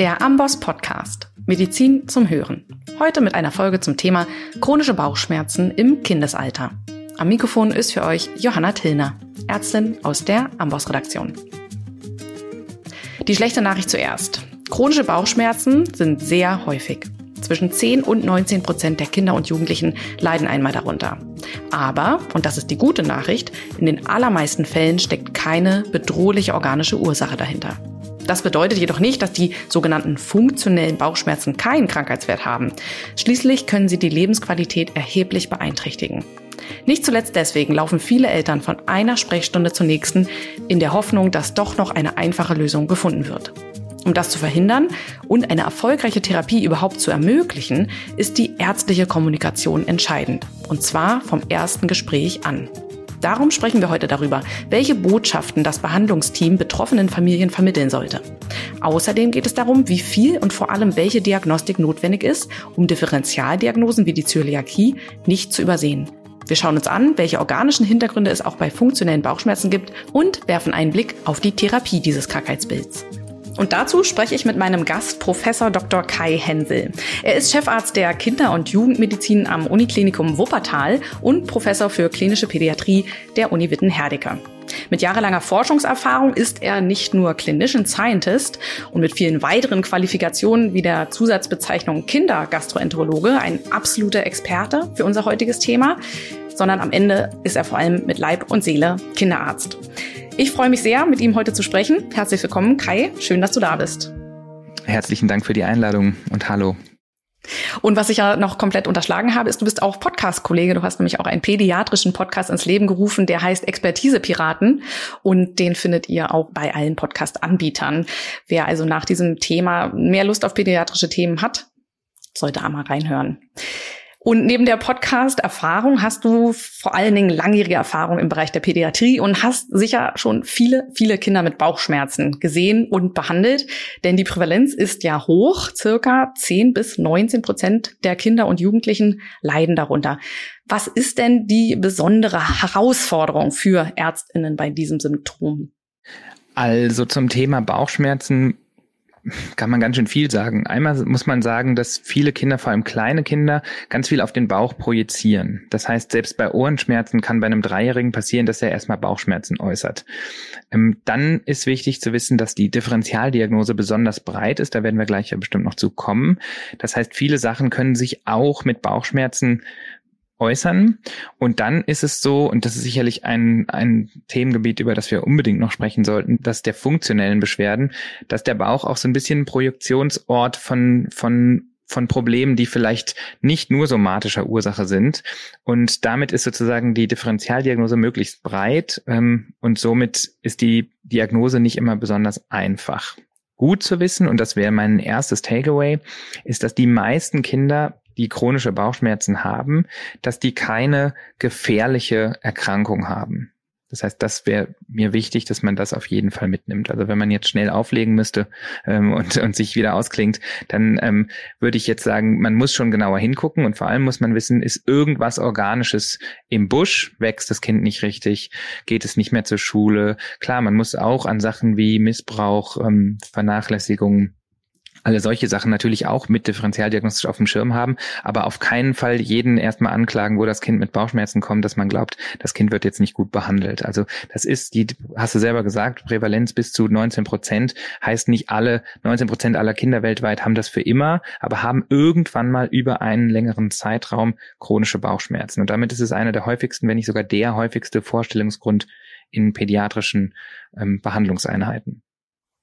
Der Amboss Podcast. Medizin zum Hören. Heute mit einer Folge zum Thema chronische Bauchschmerzen im Kindesalter. Am Mikrofon ist für euch Johanna Tillner, Ärztin aus der Amboss Redaktion. Die schlechte Nachricht zuerst. Chronische Bauchschmerzen sind sehr häufig. Zwischen 10 und 19 Prozent der Kinder und Jugendlichen leiden einmal darunter. Aber, und das ist die gute Nachricht, in den allermeisten Fällen steckt keine bedrohliche organische Ursache dahinter. Das bedeutet jedoch nicht, dass die sogenannten funktionellen Bauchschmerzen keinen Krankheitswert haben. Schließlich können sie die Lebensqualität erheblich beeinträchtigen. Nicht zuletzt deswegen laufen viele Eltern von einer Sprechstunde zur nächsten in der Hoffnung, dass doch noch eine einfache Lösung gefunden wird. Um das zu verhindern und eine erfolgreiche Therapie überhaupt zu ermöglichen, ist die ärztliche Kommunikation entscheidend. Und zwar vom ersten Gespräch an. Darum sprechen wir heute darüber, welche Botschaften das Behandlungsteam betroffenen Familien vermitteln sollte. Außerdem geht es darum, wie viel und vor allem welche Diagnostik notwendig ist, um Differentialdiagnosen wie die Zöliakie nicht zu übersehen. Wir schauen uns an, welche organischen Hintergründe es auch bei funktionellen Bauchschmerzen gibt und werfen einen Blick auf die Therapie dieses Krankheitsbilds. Und dazu spreche ich mit meinem Gast, Professor Dr. Kai Hensel. Er ist Chefarzt der Kinder- und Jugendmedizin am Uniklinikum Wuppertal und Professor für klinische Pädiatrie der Uni Witten-Herdecke. Mit jahrelanger Forschungserfahrung ist er nicht nur Clinician Scientist und mit vielen weiteren Qualifikationen wie der Zusatzbezeichnung Kindergastroenterologe ein absoluter Experte für unser heutiges Thema, sondern am Ende ist er vor allem mit Leib und Seele Kinderarzt. Ich freue mich sehr, mit ihm heute zu sprechen. Herzlich willkommen, Kai. Schön, dass du da bist. Herzlichen Dank für die Einladung und hallo. Und was ich ja noch komplett unterschlagen habe, ist, du bist auch Podcast-Kollege. Du hast nämlich auch einen pädiatrischen Podcast ins Leben gerufen, der heißt Expertise Piraten. Und den findet ihr auch bei allen Podcast-Anbietern. Wer also nach diesem Thema mehr Lust auf pädiatrische Themen hat, sollte einmal reinhören. Und neben der Podcast-Erfahrung hast du vor allen Dingen langjährige Erfahrung im Bereich der Pädiatrie und hast sicher schon viele, viele Kinder mit Bauchschmerzen gesehen und behandelt. Denn die Prävalenz ist ja hoch. Circa 10 bis 19 Prozent der Kinder und Jugendlichen leiden darunter. Was ist denn die besondere Herausforderung für ÄrztInnen bei diesem Symptom? Also zum Thema Bauchschmerzen kann man ganz schön viel sagen. Einmal muss man sagen, dass viele Kinder, vor allem kleine Kinder, ganz viel auf den Bauch projizieren. Das heißt, selbst bei Ohrenschmerzen kann bei einem Dreijährigen passieren, dass er erstmal Bauchschmerzen äußert. Ähm, dann ist wichtig zu wissen, dass die Differentialdiagnose besonders breit ist. Da werden wir gleich ja bestimmt noch zu kommen. Das heißt, viele Sachen können sich auch mit Bauchschmerzen äußern. Und dann ist es so, und das ist sicherlich ein, ein Themengebiet, über das wir unbedingt noch sprechen sollten, dass der funktionellen Beschwerden, dass der Bauch auch so ein bisschen Projektionsort von, von von Problemen, die vielleicht nicht nur somatischer Ursache sind. Und damit ist sozusagen die Differentialdiagnose möglichst breit ähm, und somit ist die Diagnose nicht immer besonders einfach. Gut zu wissen, und das wäre mein erstes Takeaway, ist, dass die meisten Kinder die chronische Bauchschmerzen haben, dass die keine gefährliche Erkrankung haben. Das heißt, das wäre mir wichtig, dass man das auf jeden Fall mitnimmt. Also wenn man jetzt schnell auflegen müsste ähm, und, und sich wieder ausklingt, dann ähm, würde ich jetzt sagen, man muss schon genauer hingucken und vor allem muss man wissen, ist irgendwas Organisches im Busch, wächst das Kind nicht richtig, geht es nicht mehr zur Schule. Klar, man muss auch an Sachen wie Missbrauch, ähm, Vernachlässigung, alle solche Sachen natürlich auch mit differentialdiagnostisch auf dem Schirm haben, aber auf keinen Fall jeden erstmal anklagen, wo das Kind mit Bauchschmerzen kommt, dass man glaubt, das Kind wird jetzt nicht gut behandelt. Also das ist, die hast du selber gesagt, Prävalenz bis zu 19 Prozent heißt nicht alle, 19 Prozent aller Kinder weltweit haben das für immer, aber haben irgendwann mal über einen längeren Zeitraum chronische Bauchschmerzen. Und damit ist es einer der häufigsten, wenn nicht sogar der häufigste Vorstellungsgrund in pädiatrischen ähm, Behandlungseinheiten.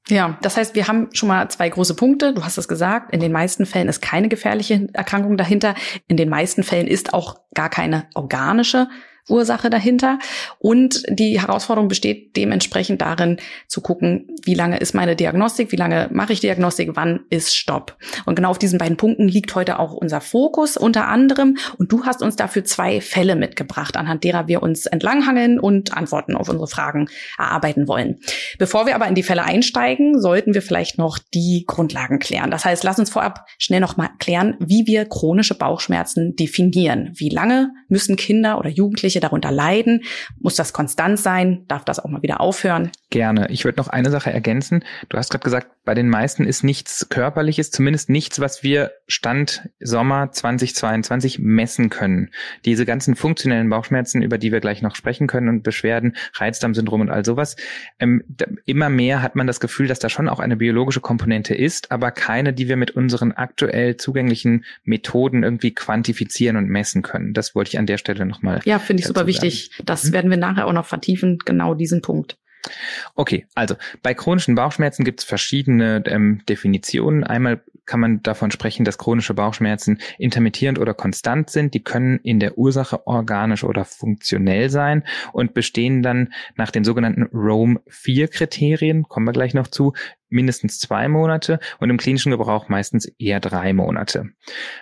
Ja, das heißt, wir haben schon mal zwei große Punkte. Du hast es gesagt, in den meisten Fällen ist keine gefährliche Erkrankung dahinter. In den meisten Fällen ist auch gar keine organische Ursache dahinter. Und die Herausforderung besteht dementsprechend darin, zu gucken, wie lange ist meine Diagnostik, wie lange mache ich Diagnostik, wann ist Stopp. Und genau auf diesen beiden Punkten liegt heute auch unser Fokus unter anderem. Und du hast uns dafür zwei Fälle mitgebracht, anhand derer wir uns entlanghangeln und Antworten auf unsere Fragen erarbeiten wollen. Bevor wir aber in die Fälle einsteigen, sollten wir vielleicht noch die Grundlagen klären. Das heißt, lass uns vorab schnell noch mal klären, wie wir chronische Bauchschmerzen definieren. Wie lange müssen Kinder oder Jugendliche welche darunter leiden? Muss das konstant sein? Darf das auch mal wieder aufhören? Gerne. Ich würde noch eine Sache ergänzen. Du hast gerade gesagt, bei den meisten ist nichts Körperliches, zumindest nichts, was wir Stand Sommer 2022 messen können. Diese ganzen funktionellen Bauchschmerzen, über die wir gleich noch sprechen können und Beschwerden, Reizdarmsyndrom und all sowas, ähm, immer mehr hat man das Gefühl, dass da schon auch eine biologische Komponente ist, aber keine, die wir mit unseren aktuell zugänglichen Methoden irgendwie quantifizieren und messen können. Das wollte ich an der Stelle nochmal. Ja, finde ich super wichtig. Das mhm. werden wir nachher auch noch vertiefen, genau diesen Punkt. Okay, also bei chronischen Bauchschmerzen gibt es verschiedene ähm, Definitionen. Einmal kann man davon sprechen, dass chronische Bauchschmerzen intermittierend oder konstant sind. Die können in der Ursache organisch oder funktionell sein und bestehen dann nach den sogenannten Rome-4-Kriterien, kommen wir gleich noch zu, mindestens zwei Monate und im klinischen Gebrauch meistens eher drei Monate.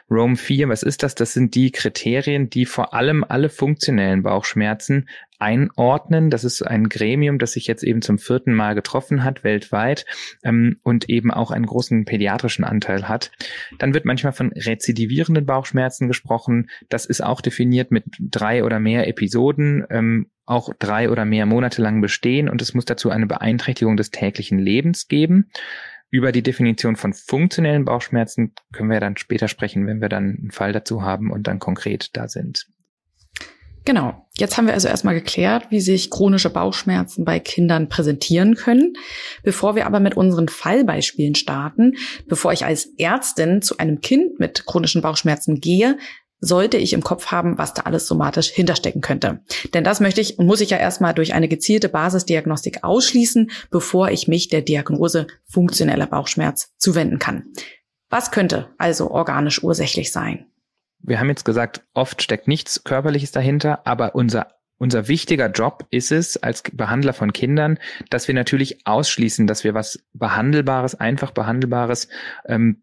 Rome 4, was ist das? Das sind die Kriterien, die vor allem alle funktionellen Bauchschmerzen einordnen. Das ist ein Gremium, das sich jetzt eben zum vierten Mal getroffen hat weltweit ähm, und eben auch einen großen pädiatrischen Anteil hat. Dann wird manchmal von rezidivierenden Bauchschmerzen gesprochen. Das ist auch definiert mit drei oder mehr Episoden ähm, auch drei oder mehr Monate lang bestehen und es muss dazu eine Beeinträchtigung des täglichen Lebens geben. Über die Definition von funktionellen Bauchschmerzen können wir dann später sprechen, wenn wir dann einen Fall dazu haben und dann konkret da sind. Genau. Jetzt haben wir also erstmal geklärt, wie sich chronische Bauchschmerzen bei Kindern präsentieren können. Bevor wir aber mit unseren Fallbeispielen starten, bevor ich als Ärztin zu einem Kind mit chronischen Bauchschmerzen gehe, sollte ich im Kopf haben, was da alles somatisch hinterstecken könnte. Denn das möchte ich und muss ich ja erstmal durch eine gezielte Basisdiagnostik ausschließen, bevor ich mich der Diagnose funktioneller Bauchschmerz zuwenden kann. Was könnte also organisch ursächlich sein? Wir haben jetzt gesagt, oft steckt nichts Körperliches dahinter, aber unser unser wichtiger Job ist es als Behandler von Kindern, dass wir natürlich ausschließen, dass wir was behandelbares, einfach behandelbares, ähm,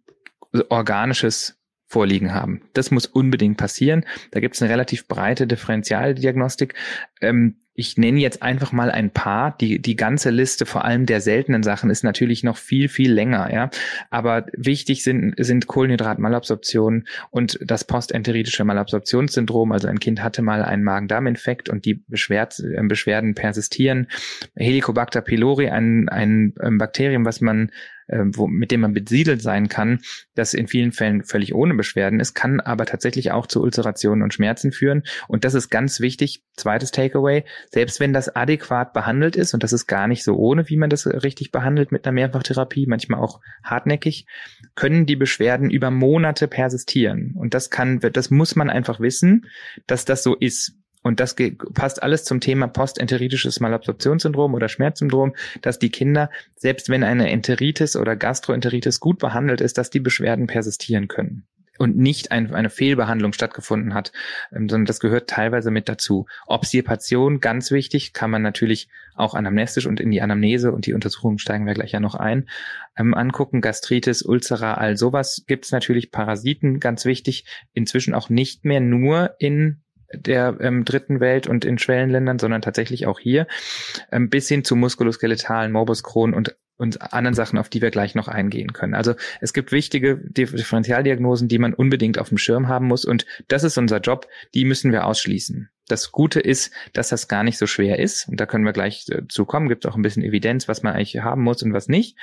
organisches vorliegen haben. Das muss unbedingt passieren. Da gibt es eine relativ breite Differentialdiagnostik. Ähm, ich nenne jetzt einfach mal ein paar. Die, die ganze Liste, vor allem der seltenen Sachen, ist natürlich noch viel, viel länger, ja. Aber wichtig sind, sind Kohlenhydratmalabsorption und das postenteritische Malabsorptionssyndrom. Also ein Kind hatte mal einen Magen-Darm-Infekt und die Beschwerd, äh, Beschwerden persistieren. Helicobacter pylori, ein, ein, ein Bakterium, was man äh, wo, mit dem man besiedelt sein kann, das in vielen Fällen völlig ohne Beschwerden ist, kann aber tatsächlich auch zu Ulcerationen und Schmerzen führen. Und das ist ganz wichtig. Zweites Takeaway. Selbst wenn das adäquat behandelt ist, und das ist gar nicht so ohne, wie man das richtig behandelt mit einer Mehrfachtherapie, manchmal auch hartnäckig, können die Beschwerden über Monate persistieren. Und das kann, das muss man einfach wissen, dass das so ist. Und das passt alles zum Thema postenteritisches Malabsorptionssyndrom oder Schmerzsyndrom, dass die Kinder, selbst wenn eine Enteritis oder Gastroenteritis gut behandelt ist, dass die Beschwerden persistieren können und nicht ein, eine Fehlbehandlung stattgefunden hat, ähm, sondern das gehört teilweise mit dazu. Obstipation, ganz wichtig, kann man natürlich auch anamnestisch und in die Anamnese und die Untersuchung steigen wir gleich ja noch ein, ähm, angucken. Gastritis, Ulcera, all sowas gibt's natürlich. Parasiten, ganz wichtig, inzwischen auch nicht mehr nur in der ähm, dritten Welt und in Schwellenländern, sondern tatsächlich auch hier, ähm, bis hin zu muskuloskeletalen Morbus Crohn und und anderen Sachen, auf die wir gleich noch eingehen können. Also es gibt wichtige Differentialdiagnosen, die man unbedingt auf dem Schirm haben muss und das ist unser Job, die müssen wir ausschließen. Das Gute ist, dass das gar nicht so schwer ist und da können wir gleich äh, zu kommen, gibt auch ein bisschen Evidenz, was man eigentlich haben muss und was nicht.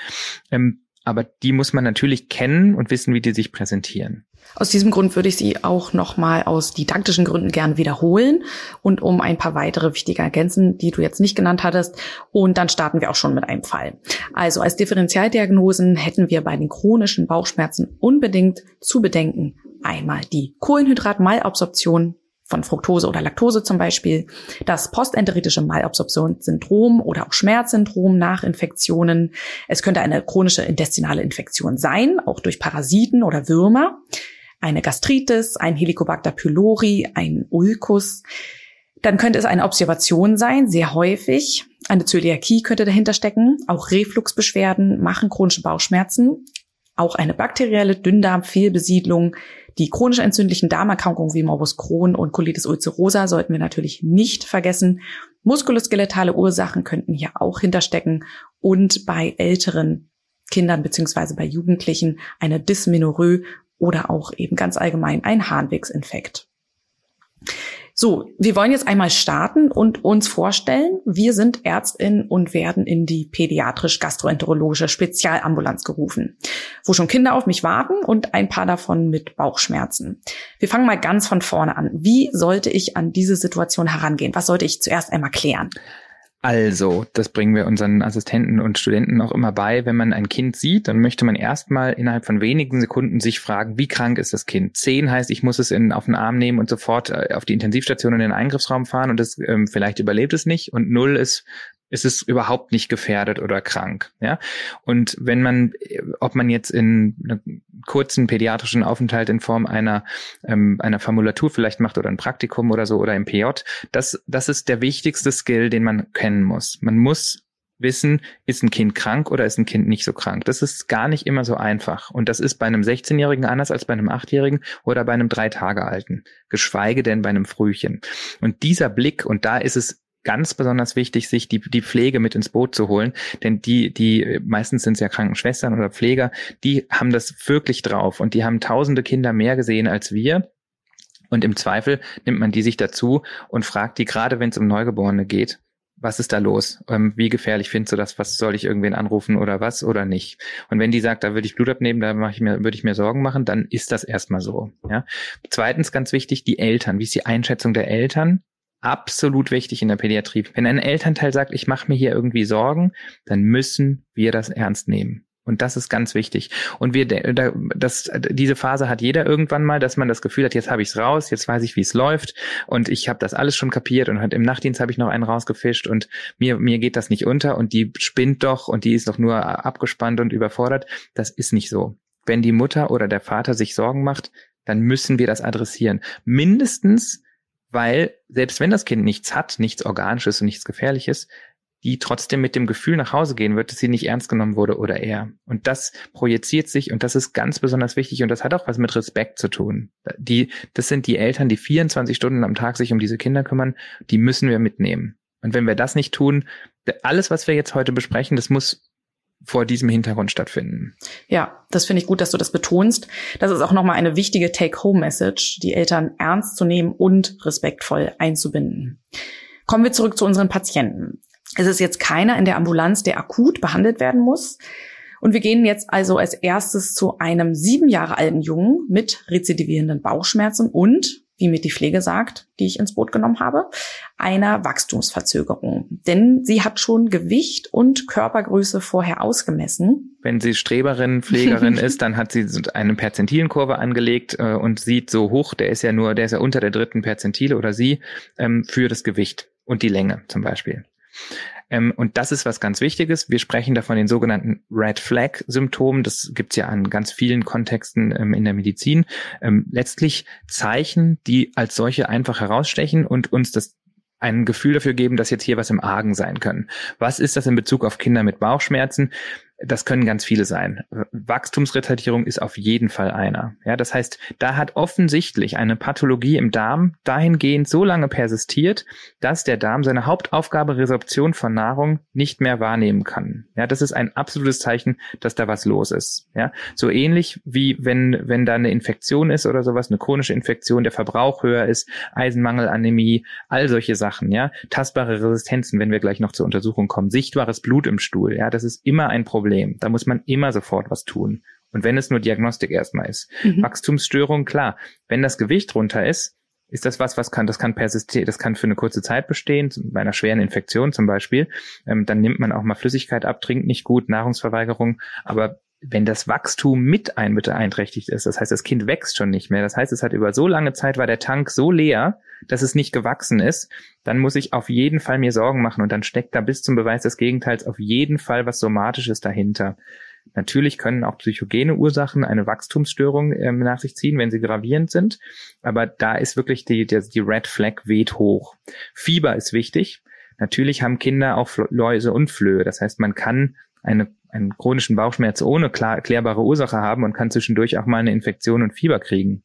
Ähm, aber die muss man natürlich kennen und wissen, wie die sich präsentieren. Aus diesem Grund würde ich sie auch nochmal aus didaktischen Gründen gern wiederholen und um ein paar weitere wichtige ergänzen, die du jetzt nicht genannt hattest. Und dann starten wir auch schon mit einem Fall. Also als Differentialdiagnosen hätten wir bei den chronischen Bauchschmerzen unbedingt zu bedenken einmal die Kohlenhydratmalabsorption von Fructose oder Laktose zum Beispiel, das postenteritische Malabsorptionssyndrom oder auch Schmerzsyndrom nach Infektionen. Es könnte eine chronische intestinale Infektion sein, auch durch Parasiten oder Würmer, eine Gastritis, ein Helicobacter pylori, ein Ulkus. Dann könnte es eine Observation sein, sehr häufig. Eine Zöliakie könnte dahinter stecken. Auch Refluxbeschwerden machen chronische Bauchschmerzen. Auch eine bakterielle Dünndarmfehlbesiedlung die chronisch entzündlichen Darmerkrankungen wie Morbus Crohn und Colitis ulcerosa sollten wir natürlich nicht vergessen. Muskuloskeletale Ursachen könnten hier auch hinterstecken und bei älteren Kindern beziehungsweise bei Jugendlichen eine Dysmenorrhoe oder auch eben ganz allgemein ein Harnwegsinfekt. So, wir wollen jetzt einmal starten und uns vorstellen, wir sind Ärztin und werden in die pädiatrisch-gastroenterologische Spezialambulanz gerufen, wo schon Kinder auf mich warten und ein paar davon mit Bauchschmerzen. Wir fangen mal ganz von vorne an. Wie sollte ich an diese Situation herangehen? Was sollte ich zuerst einmal klären? Also, das bringen wir unseren Assistenten und Studenten auch immer bei. Wenn man ein Kind sieht, dann möchte man erstmal innerhalb von wenigen Sekunden sich fragen, wie krank ist das Kind? Zehn heißt, ich muss es in, auf den Arm nehmen und sofort äh, auf die Intensivstation in den Eingriffsraum fahren und es ähm, vielleicht überlebt es nicht. Und null ist, ist es überhaupt nicht gefährdet oder krank. Ja? Und wenn man, ob man jetzt in einem kurzen pädiatrischen Aufenthalt in Form einer, ähm, einer Formulatur vielleicht macht oder ein Praktikum oder so oder im PJ, das, das ist der wichtigste Skill, den man kennen muss. Man muss wissen, ist ein Kind krank oder ist ein Kind nicht so krank. Das ist gar nicht immer so einfach. Und das ist bei einem 16-Jährigen anders als bei einem 8-Jährigen oder bei einem drei Tage alten, geschweige denn bei einem Frühchen. Und dieser Blick, und da ist es ganz besonders wichtig, sich die, die Pflege mit ins Boot zu holen. Denn die, die, meistens sind es ja Krankenschwestern oder Pfleger, die haben das wirklich drauf und die haben tausende Kinder mehr gesehen als wir. Und im Zweifel nimmt man die sich dazu und fragt die, gerade wenn es um Neugeborene geht, was ist da los? Ähm, wie gefährlich findest du das? Was soll ich irgendwen anrufen oder was oder nicht? Und wenn die sagt, da würde ich Blut abnehmen, da würde ich mir Sorgen machen, dann ist das erstmal so. Ja. Zweitens ganz wichtig, die Eltern. Wie ist die Einschätzung der Eltern? Absolut wichtig in der Pädiatrie. Wenn ein Elternteil sagt, ich mache mir hier irgendwie Sorgen, dann müssen wir das ernst nehmen. Und das ist ganz wichtig. Und wir, das, diese Phase hat jeder irgendwann mal, dass man das Gefühl hat, jetzt habe ich es raus, jetzt weiß ich, wie es läuft und ich habe das alles schon kapiert und im Nachtdienst habe ich noch einen rausgefischt und mir, mir geht das nicht unter und die spinnt doch und die ist doch nur abgespannt und überfordert. Das ist nicht so. Wenn die Mutter oder der Vater sich Sorgen macht, dann müssen wir das adressieren. Mindestens weil selbst wenn das Kind nichts hat, nichts Organisches und nichts Gefährliches, die trotzdem mit dem Gefühl nach Hause gehen wird, dass sie nicht ernst genommen wurde oder er. Und das projiziert sich und das ist ganz besonders wichtig und das hat auch was mit Respekt zu tun. Die, das sind die Eltern, die 24 Stunden am Tag sich um diese Kinder kümmern, die müssen wir mitnehmen. Und wenn wir das nicht tun, alles, was wir jetzt heute besprechen, das muss vor diesem Hintergrund stattfinden. Ja, das finde ich gut, dass du das betonst. Das ist auch nochmal eine wichtige Take-Home-Message, die Eltern ernst zu nehmen und respektvoll einzubinden. Kommen wir zurück zu unseren Patienten. Es ist jetzt keiner in der Ambulanz, der akut behandelt werden muss. Und wir gehen jetzt also als erstes zu einem sieben Jahre alten Jungen mit rezidivierenden Bauchschmerzen und wie mir die Pflege sagt, die ich ins Boot genommen habe, einer Wachstumsverzögerung. Denn sie hat schon Gewicht und Körpergröße vorher ausgemessen. Wenn sie Streberin, Pflegerin ist, dann hat sie eine Perzentilenkurve angelegt äh, und sieht so hoch, der ist ja nur, der ist ja unter der dritten Perzentile oder sie, ähm, für das Gewicht und die Länge zum Beispiel. Ähm, und das ist was ganz Wichtiges. Wir sprechen da von den sogenannten Red Flag Symptomen. Das gibt's ja an ganz vielen Kontexten ähm, in der Medizin. Ähm, letztlich Zeichen, die als solche einfach herausstechen und uns das ein Gefühl dafür geben, dass jetzt hier was im Argen sein können. Was ist das in Bezug auf Kinder mit Bauchschmerzen? Das können ganz viele sein. Wachstumsretardierung ist auf jeden Fall einer. Ja, das heißt, da hat offensichtlich eine Pathologie im Darm dahingehend so lange persistiert, dass der Darm seine Hauptaufgabe Resorption von Nahrung nicht mehr wahrnehmen kann. Ja, das ist ein absolutes Zeichen, dass da was los ist. Ja, so ähnlich wie wenn, wenn da eine Infektion ist oder sowas, eine chronische Infektion, der Verbrauch höher ist, Eisenmangel, Anämie, all solche Sachen. Ja, tastbare Resistenzen, wenn wir gleich noch zur Untersuchung kommen, sichtbares Blut im Stuhl. Ja, das ist immer ein Problem. Problem. Da muss man immer sofort was tun. Und wenn es nur Diagnostik erstmal ist. Mhm. Wachstumsstörung, klar. Wenn das Gewicht runter ist, ist das was, was kann, das kann persistieren, das kann für eine kurze Zeit bestehen, bei einer schweren Infektion zum Beispiel. Ähm, dann nimmt man auch mal Flüssigkeit ab, trinkt nicht gut, Nahrungsverweigerung. Aber wenn das Wachstum mit ein beeinträchtigt ist, das heißt, das Kind wächst schon nicht mehr, das heißt, es hat über so lange Zeit war der Tank so leer, dass es nicht gewachsen ist, dann muss ich auf jeden Fall mir Sorgen machen und dann steckt da bis zum Beweis des Gegenteils auf jeden Fall was Somatisches dahinter. Natürlich können auch psychogene Ursachen eine Wachstumsstörung ähm, nach sich ziehen, wenn sie gravierend sind, aber da ist wirklich die, die, die Red Flag weht hoch. Fieber ist wichtig. Natürlich haben Kinder auch Läuse und Flöhe. Das heißt, man kann eine einen chronischen Bauchschmerz ohne klar erklärbare Ursache haben und kann zwischendurch auch mal eine Infektion und Fieber kriegen.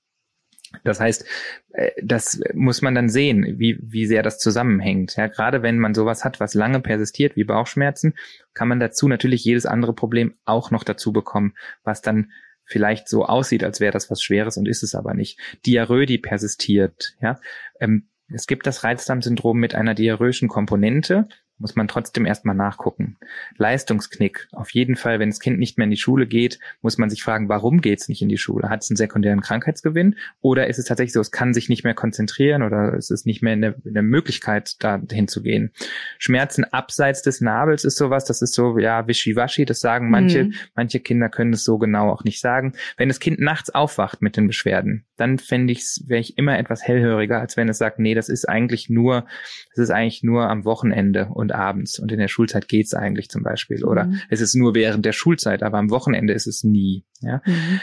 Das heißt, äh, das muss man dann sehen, wie, wie sehr das zusammenhängt. Ja, gerade wenn man sowas hat, was lange persistiert, wie Bauchschmerzen, kann man dazu natürlich jedes andere Problem auch noch dazu bekommen, was dann vielleicht so aussieht, als wäre das was Schweres und ist es aber nicht. Diarrhoe, die persistiert, ja. Ähm, Es gibt das Reizdarmsyndrom mit einer diarrhöischen Komponente muss man trotzdem erstmal nachgucken. Leistungsknick. Auf jeden Fall, wenn das Kind nicht mehr in die Schule geht, muss man sich fragen, warum geht es nicht in die Schule? Hat es einen sekundären Krankheitsgewinn? Oder ist es tatsächlich so, es kann sich nicht mehr konzentrieren oder es ist nicht mehr in der, in der Möglichkeit, da hinzugehen? Schmerzen abseits des Nabels ist sowas, das ist so, ja, wischiwaschi, das sagen manche, mhm. manche Kinder können es so genau auch nicht sagen. Wenn das Kind nachts aufwacht mit den Beschwerden, dann fände ich, wäre ich immer etwas hellhöriger, als wenn es sagt, nee, das ist eigentlich nur, das ist eigentlich nur am Wochenende und abends und in der Schulzeit geht's eigentlich zum Beispiel. Oder mhm. es ist nur während der Schulzeit, aber am Wochenende ist es nie. Ja. Mhm.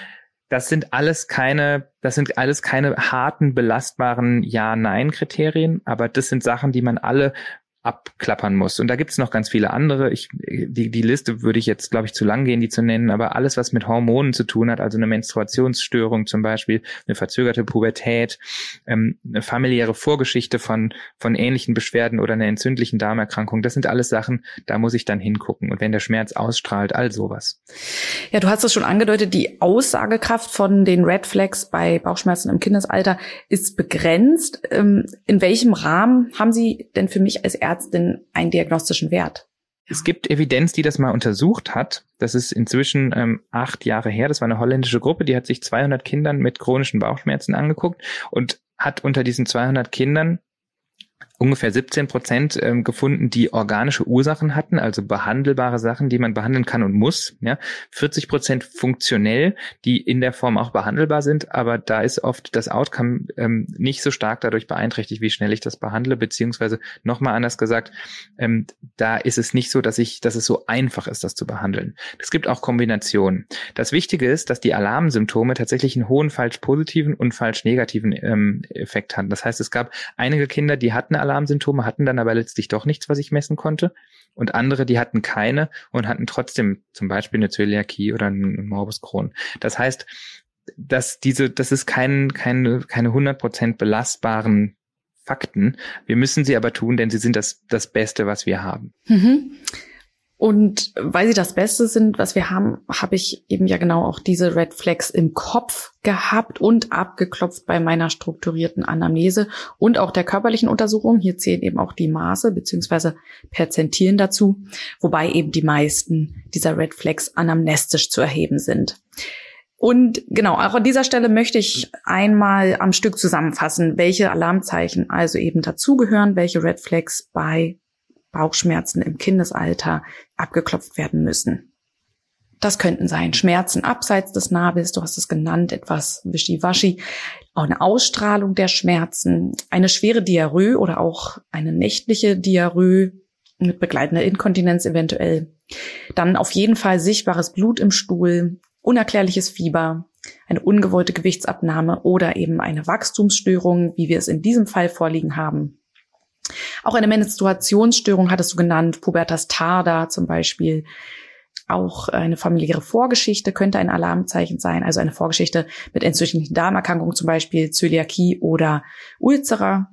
Das sind alles keine, das sind alles keine harten, belastbaren Ja-Nein-Kriterien, aber das sind Sachen, die man alle abklappern muss. Und da gibt es noch ganz viele andere. Ich, die, die Liste würde ich jetzt, glaube ich, zu lang gehen, die zu nennen, aber alles, was mit Hormonen zu tun hat, also eine Menstruationsstörung zum Beispiel, eine verzögerte Pubertät, ähm, eine familiäre Vorgeschichte von, von ähnlichen Beschwerden oder einer entzündlichen Darmerkrankung, das sind alles Sachen, da muss ich dann hingucken. Und wenn der Schmerz ausstrahlt, all sowas. Ja, du hast es schon angedeutet, die Aussagekraft von den Red Flags bei Bauchschmerzen im Kindesalter ist begrenzt. Ähm, in welchem Rahmen haben Sie denn für mich als einen diagnostischen Wert? Es gibt Evidenz, die das mal untersucht hat. Das ist inzwischen ähm, acht Jahre her. Das war eine holländische Gruppe, die hat sich 200 Kindern mit chronischen Bauchschmerzen angeguckt und hat unter diesen 200 Kindern ungefähr 17 Prozent ähm, gefunden, die organische Ursachen hatten, also behandelbare Sachen, die man behandeln kann und muss. Ja, 40 Prozent funktionell, die in der Form auch behandelbar sind, aber da ist oft das Outcome ähm, nicht so stark dadurch beeinträchtigt, wie schnell ich das behandle, beziehungsweise nochmal anders gesagt, ähm, da ist es nicht so, dass ich, dass es so einfach ist, das zu behandeln. Es gibt auch Kombinationen. Das Wichtige ist, dass die Alarmsymptome tatsächlich einen hohen falsch positiven und falsch negativen ähm, Effekt hatten. Das heißt, es gab einige Kinder, die hatten Alarm Alarmsymptome, hatten dann aber letztlich doch nichts, was ich messen konnte. Und andere, die hatten keine und hatten trotzdem zum Beispiel eine Zöliakie oder einen Morbus Crohn. Das heißt, dass diese, das ist kein, keine, keine 100% belastbaren Fakten. Wir müssen sie aber tun, denn sie sind das, das Beste, was wir haben. Mhm. Und weil sie das Beste sind, was wir haben, habe ich eben ja genau auch diese Red Flags im Kopf gehabt und abgeklopft bei meiner strukturierten Anamnese und auch der körperlichen Untersuchung. Hier zählen eben auch die Maße beziehungsweise Perzentilen dazu, wobei eben die meisten dieser Red Flags anamnestisch zu erheben sind. Und genau, auch an dieser Stelle möchte ich einmal am Stück zusammenfassen, welche Alarmzeichen also eben dazugehören, welche Red Flags bei Bauchschmerzen im Kindesalter abgeklopft werden müssen. Das könnten sein Schmerzen abseits des Nabels, du hast es genannt, etwas wischiwaschi, auch eine Ausstrahlung der Schmerzen, eine schwere Diarrhoe oder auch eine nächtliche Diarrhoe mit begleitender Inkontinenz eventuell. Dann auf jeden Fall sichtbares Blut im Stuhl, unerklärliches Fieber, eine ungewollte Gewichtsabnahme oder eben eine Wachstumsstörung, wie wir es in diesem Fall vorliegen haben. Auch eine Menstruationsstörung hattest du genannt, Pubertas tarda zum Beispiel. Auch eine familiäre Vorgeschichte könnte ein Alarmzeichen sein, also eine Vorgeschichte mit entzündlichen Darmerkrankungen, zum Beispiel Zöliakie oder Ulzera.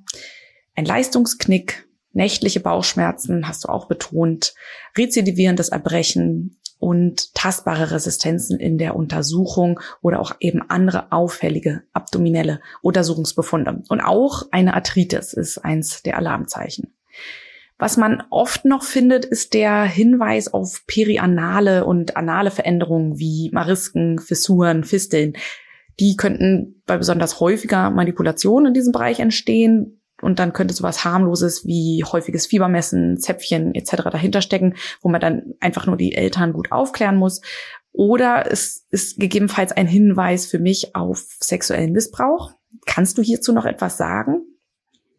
Ein Leistungsknick, nächtliche Bauchschmerzen, hast du auch betont, rezidivierendes Erbrechen, und tastbare Resistenzen in der Untersuchung oder auch eben andere auffällige abdominelle Untersuchungsbefunde. Und auch eine Arthritis ist eins der Alarmzeichen. Was man oft noch findet, ist der Hinweis auf perianale und anale Veränderungen wie Marisken, Fissuren, Fisteln. Die könnten bei besonders häufiger Manipulation in diesem Bereich entstehen, und dann könnte sowas harmloses wie häufiges Fiebermessen, Zäpfchen etc. dahinter stecken, wo man dann einfach nur die Eltern gut aufklären muss. Oder es ist gegebenenfalls ein Hinweis für mich auf sexuellen Missbrauch. Kannst du hierzu noch etwas sagen?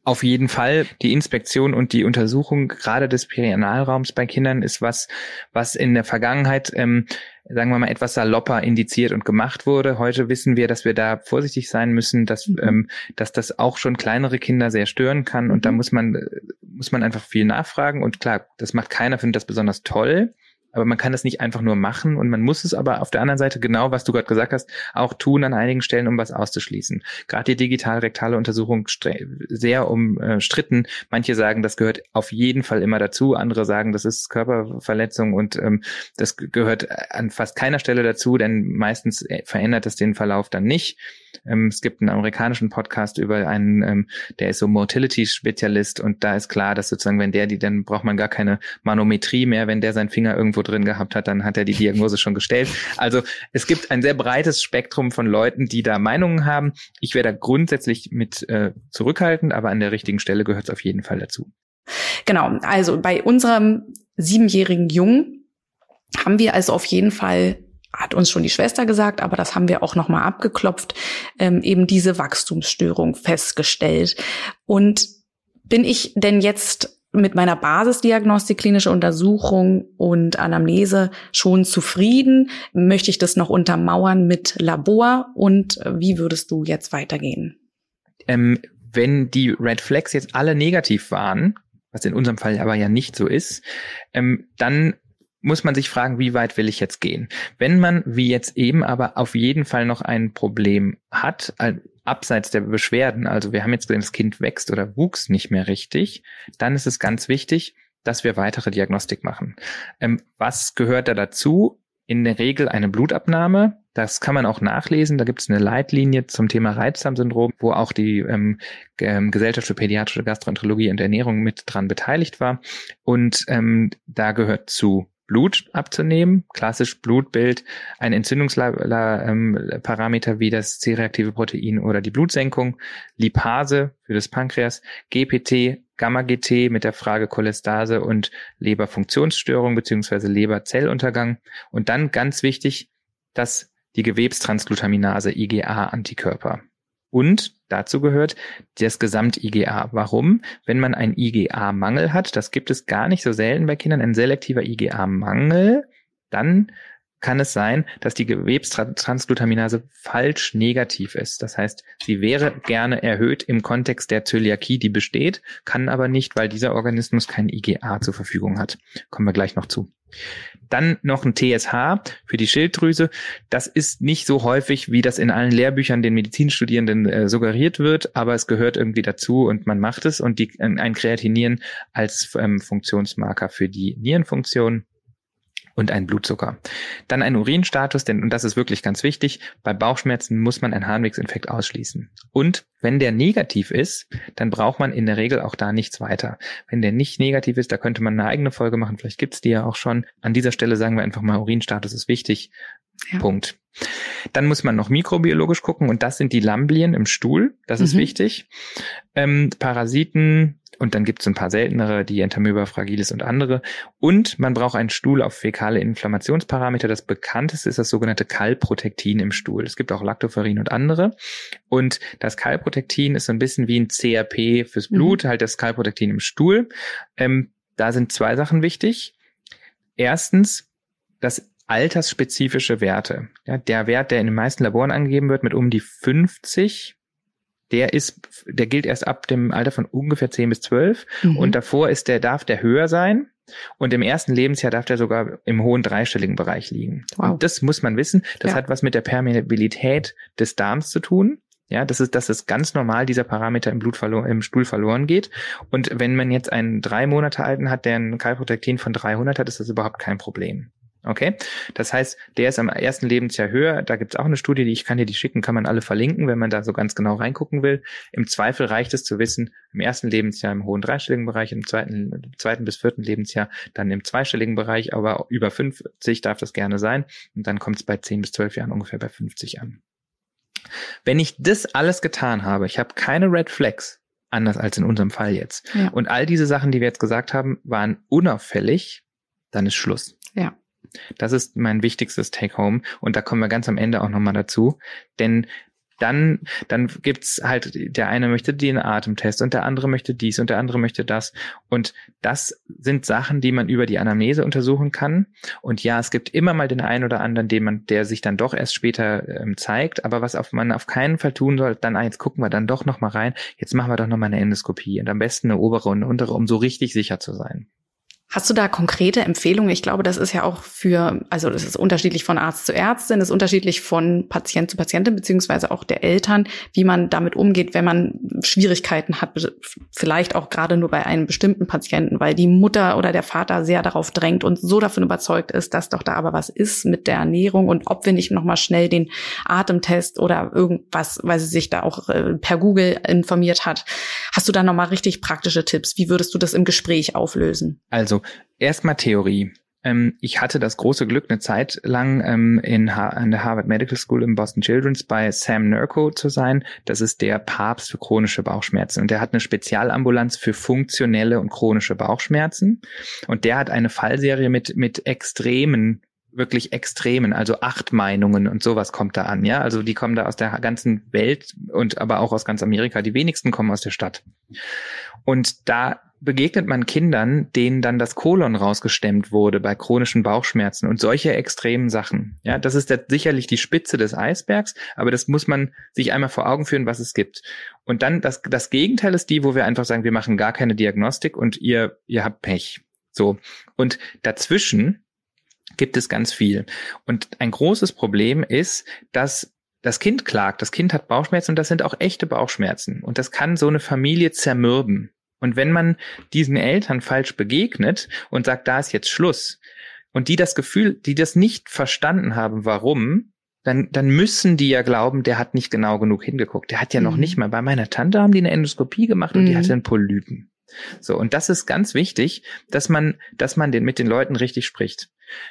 Auf jeden Fall. Die Inspektion und die Untersuchung gerade des Perianalraums bei Kindern ist was, was in der Vergangenheit, ähm, sagen wir mal, etwas salopper indiziert und gemacht wurde. Heute wissen wir, dass wir da vorsichtig sein müssen, dass, mhm. ähm, dass das auch schon kleinere Kinder sehr stören kann. Und mhm. da muss man, muss man einfach viel nachfragen. Und klar, das macht keiner, findet das besonders toll. Aber man kann es nicht einfach nur machen und man muss es aber auf der anderen Seite genau, was du gerade gesagt hast, auch tun an einigen Stellen, um was auszuschließen. Gerade die digital-rektale Untersuchung sehr umstritten. Manche sagen, das gehört auf jeden Fall immer dazu. Andere sagen, das ist Körperverletzung und ähm, das gehört an fast keiner Stelle dazu, denn meistens äh, verändert es den Verlauf dann nicht. Ähm, es gibt einen amerikanischen Podcast über einen, ähm, der ist so Motility-Spezialist und da ist klar, dass sozusagen, wenn der die, dann braucht man gar keine Manometrie mehr. Wenn der seinen Finger irgendwo drin gehabt hat, dann hat er die Diagnose schon gestellt. Also es gibt ein sehr breites Spektrum von Leuten, die da Meinungen haben. Ich wäre da grundsätzlich mit äh, zurückhaltend, aber an der richtigen Stelle gehört es auf jeden Fall dazu. Genau, also bei unserem siebenjährigen Jungen haben wir also auf jeden Fall hat uns schon die Schwester gesagt, aber das haben wir auch nochmal abgeklopft, ähm, eben diese Wachstumsstörung festgestellt. Und bin ich denn jetzt mit meiner Basisdiagnostik, klinische Untersuchung und Anamnese schon zufrieden? Möchte ich das noch untermauern mit Labor? Und wie würdest du jetzt weitergehen? Ähm, wenn die Red Flags jetzt alle negativ waren, was in unserem Fall aber ja nicht so ist, ähm, dann muss man sich fragen, wie weit will ich jetzt gehen? Wenn man, wie jetzt eben, aber auf jeden Fall noch ein Problem hat, abseits der Beschwerden, also wir haben jetzt gesehen, das Kind wächst oder wuchs nicht mehr richtig, dann ist es ganz wichtig, dass wir weitere Diagnostik machen. Ähm, was gehört da dazu? In der Regel eine Blutabnahme. Das kann man auch nachlesen. Da gibt es eine Leitlinie zum Thema Reizdarmsyndrom, wo auch die ähm, ähm, Gesellschaft für pädiatrische Gastroenterologie und Ernährung mit dran beteiligt war. Und ähm, da gehört zu Blut abzunehmen, klassisch Blutbild, ein Entzündungsparameter wie das C-reaktive Protein oder die Blutsenkung, Lipase für das Pankreas, GPT, Gamma-GT mit der Frage Cholestase und Leberfunktionsstörung beziehungsweise Leberzelluntergang. Und dann ganz wichtig, dass die Gewebstransglutaminase IgA-Antikörper. Und dazu gehört das Gesamt-IgA. Warum? Wenn man einen IgA-Mangel hat, das gibt es gar nicht so selten bei Kindern, ein selektiver IgA-Mangel, dann kann es sein, dass die Gewebstransglutaminase falsch negativ ist. Das heißt, sie wäre gerne erhöht im Kontext der Zöliakie, die besteht, kann aber nicht, weil dieser Organismus kein IgA zur Verfügung hat. Kommen wir gleich noch zu. Dann noch ein TSH für die Schilddrüse. Das ist nicht so häufig, wie das in allen Lehrbüchern den Medizinstudierenden äh, suggeriert wird, aber es gehört irgendwie dazu und man macht es und die, ein Kreatinieren als ähm, Funktionsmarker für die Nierenfunktion und ein Blutzucker. Dann ein Urinstatus, denn, und das ist wirklich ganz wichtig, bei Bauchschmerzen muss man einen Harnwegsinfekt ausschließen. Und wenn der negativ ist, dann braucht man in der Regel auch da nichts weiter. Wenn der nicht negativ ist, da könnte man eine eigene Folge machen, vielleicht gibt's die ja auch schon. An dieser Stelle sagen wir einfach mal, Urinstatus ist wichtig. Ja. Punkt. Dann muss man noch mikrobiologisch gucken und das sind die Lamblien im Stuhl. Das ist mhm. wichtig. Ähm, Parasiten und dann gibt es ein paar seltenere, die Entamoeba fragilis und andere. Und man braucht einen Stuhl auf fäkale Inflammationsparameter. Das bekannteste ist das sogenannte Kalprotektin im Stuhl. Es gibt auch Lactoferrin und andere. Und das Kalprotektin ist so ein bisschen wie ein CRP fürs mhm. Blut, mhm. halt das Kalprotektin im Stuhl. Ähm, da sind zwei Sachen wichtig. Erstens, das altersspezifische Werte. Ja, der Wert, der in den meisten Laboren angegeben wird, mit um die 50, der ist, der gilt erst ab dem Alter von ungefähr 10 bis 12 mhm. und davor ist der, darf der höher sein und im ersten Lebensjahr darf der sogar im hohen dreistelligen Bereich liegen. Wow. Und das muss man wissen. Das ja. hat was mit der Permeabilität des Darms zu tun. Ja, das ist, das ist ganz normal, dieser Parameter im Blut verloren, im Stuhl verloren geht. Und wenn man jetzt einen drei Monate alten hat, der ein Kalprotektin von 300 hat, ist das überhaupt kein Problem. Okay, das heißt, der ist am ersten Lebensjahr höher. Da gibt es auch eine Studie, die ich kann dir die schicken, kann man alle verlinken, wenn man da so ganz genau reingucken will. Im Zweifel reicht es zu wissen, im ersten Lebensjahr im hohen dreistelligen Bereich, im zweiten, zweiten bis vierten Lebensjahr dann im zweistelligen Bereich, aber über 50 darf das gerne sein. Und dann kommt es bei 10 bis 12 Jahren ungefähr bei 50 an. Wenn ich das alles getan habe, ich habe keine Red Flags, anders als in unserem Fall jetzt. Ja. Und all diese Sachen, die wir jetzt gesagt haben, waren unauffällig, dann ist Schluss. Ja. Das ist mein wichtigstes Take-Home und da kommen wir ganz am Ende auch nochmal dazu. Denn dann, dann gibt's halt, der eine möchte den Atemtest und der andere möchte dies und der andere möchte das. Und das sind Sachen, die man über die Anamnese untersuchen kann. Und ja, es gibt immer mal den einen oder anderen, den man, der sich dann doch erst später ähm, zeigt. Aber was auf, man auf keinen Fall tun soll, dann, ah, jetzt gucken wir dann doch nochmal rein. Jetzt machen wir doch nochmal eine Endoskopie und am besten eine obere und eine untere, um so richtig sicher zu sein. Hast du da konkrete Empfehlungen? Ich glaube, das ist ja auch für, also das ist unterschiedlich von Arzt zu Ärztin, ist unterschiedlich von Patient zu Patientin, beziehungsweise auch der Eltern, wie man damit umgeht, wenn man Schwierigkeiten hat, vielleicht auch gerade nur bei einem bestimmten Patienten, weil die Mutter oder der Vater sehr darauf drängt und so davon überzeugt ist, dass doch da aber was ist mit der Ernährung und ob wir nicht nochmal schnell den Atemtest oder irgendwas, weil sie sich da auch äh, per Google informiert hat. Hast du da nochmal richtig praktische Tipps? Wie würdest du das im Gespräch auflösen? Also erstmal Theorie. Ähm, ich hatte das große Glück, eine Zeit lang ähm, in an der Harvard Medical School im Boston Children's bei Sam Nurko zu sein. Das ist der Papst für chronische Bauchschmerzen. Und der hat eine Spezialambulanz für funktionelle und chronische Bauchschmerzen. Und der hat eine Fallserie mit, mit extremen wirklich extremen, also acht Meinungen und sowas kommt da an, ja. Also die kommen da aus der ganzen Welt und aber auch aus ganz Amerika. Die wenigsten kommen aus der Stadt. Und da begegnet man Kindern, denen dann das Kolon rausgestemmt wurde bei chronischen Bauchschmerzen und solche extremen Sachen. Ja, das ist sicherlich die Spitze des Eisbergs, aber das muss man sich einmal vor Augen führen, was es gibt. Und dann das, das Gegenteil ist die, wo wir einfach sagen, wir machen gar keine Diagnostik und ihr, ihr habt Pech. So. Und dazwischen gibt es ganz viel. Und ein großes Problem ist, dass das Kind klagt, das Kind hat Bauchschmerzen und das sind auch echte Bauchschmerzen. Und das kann so eine Familie zermürben. Und wenn man diesen Eltern falsch begegnet und sagt, da ist jetzt Schluss, und die das Gefühl, die das nicht verstanden haben, warum, dann, dann müssen die ja glauben, der hat nicht genau genug hingeguckt. Der hat ja mhm. noch nicht mal, bei meiner Tante haben die eine Endoskopie gemacht und mhm. die hatte einen Polypen. So, und das ist ganz wichtig, dass man, dass man den, mit den Leuten richtig spricht.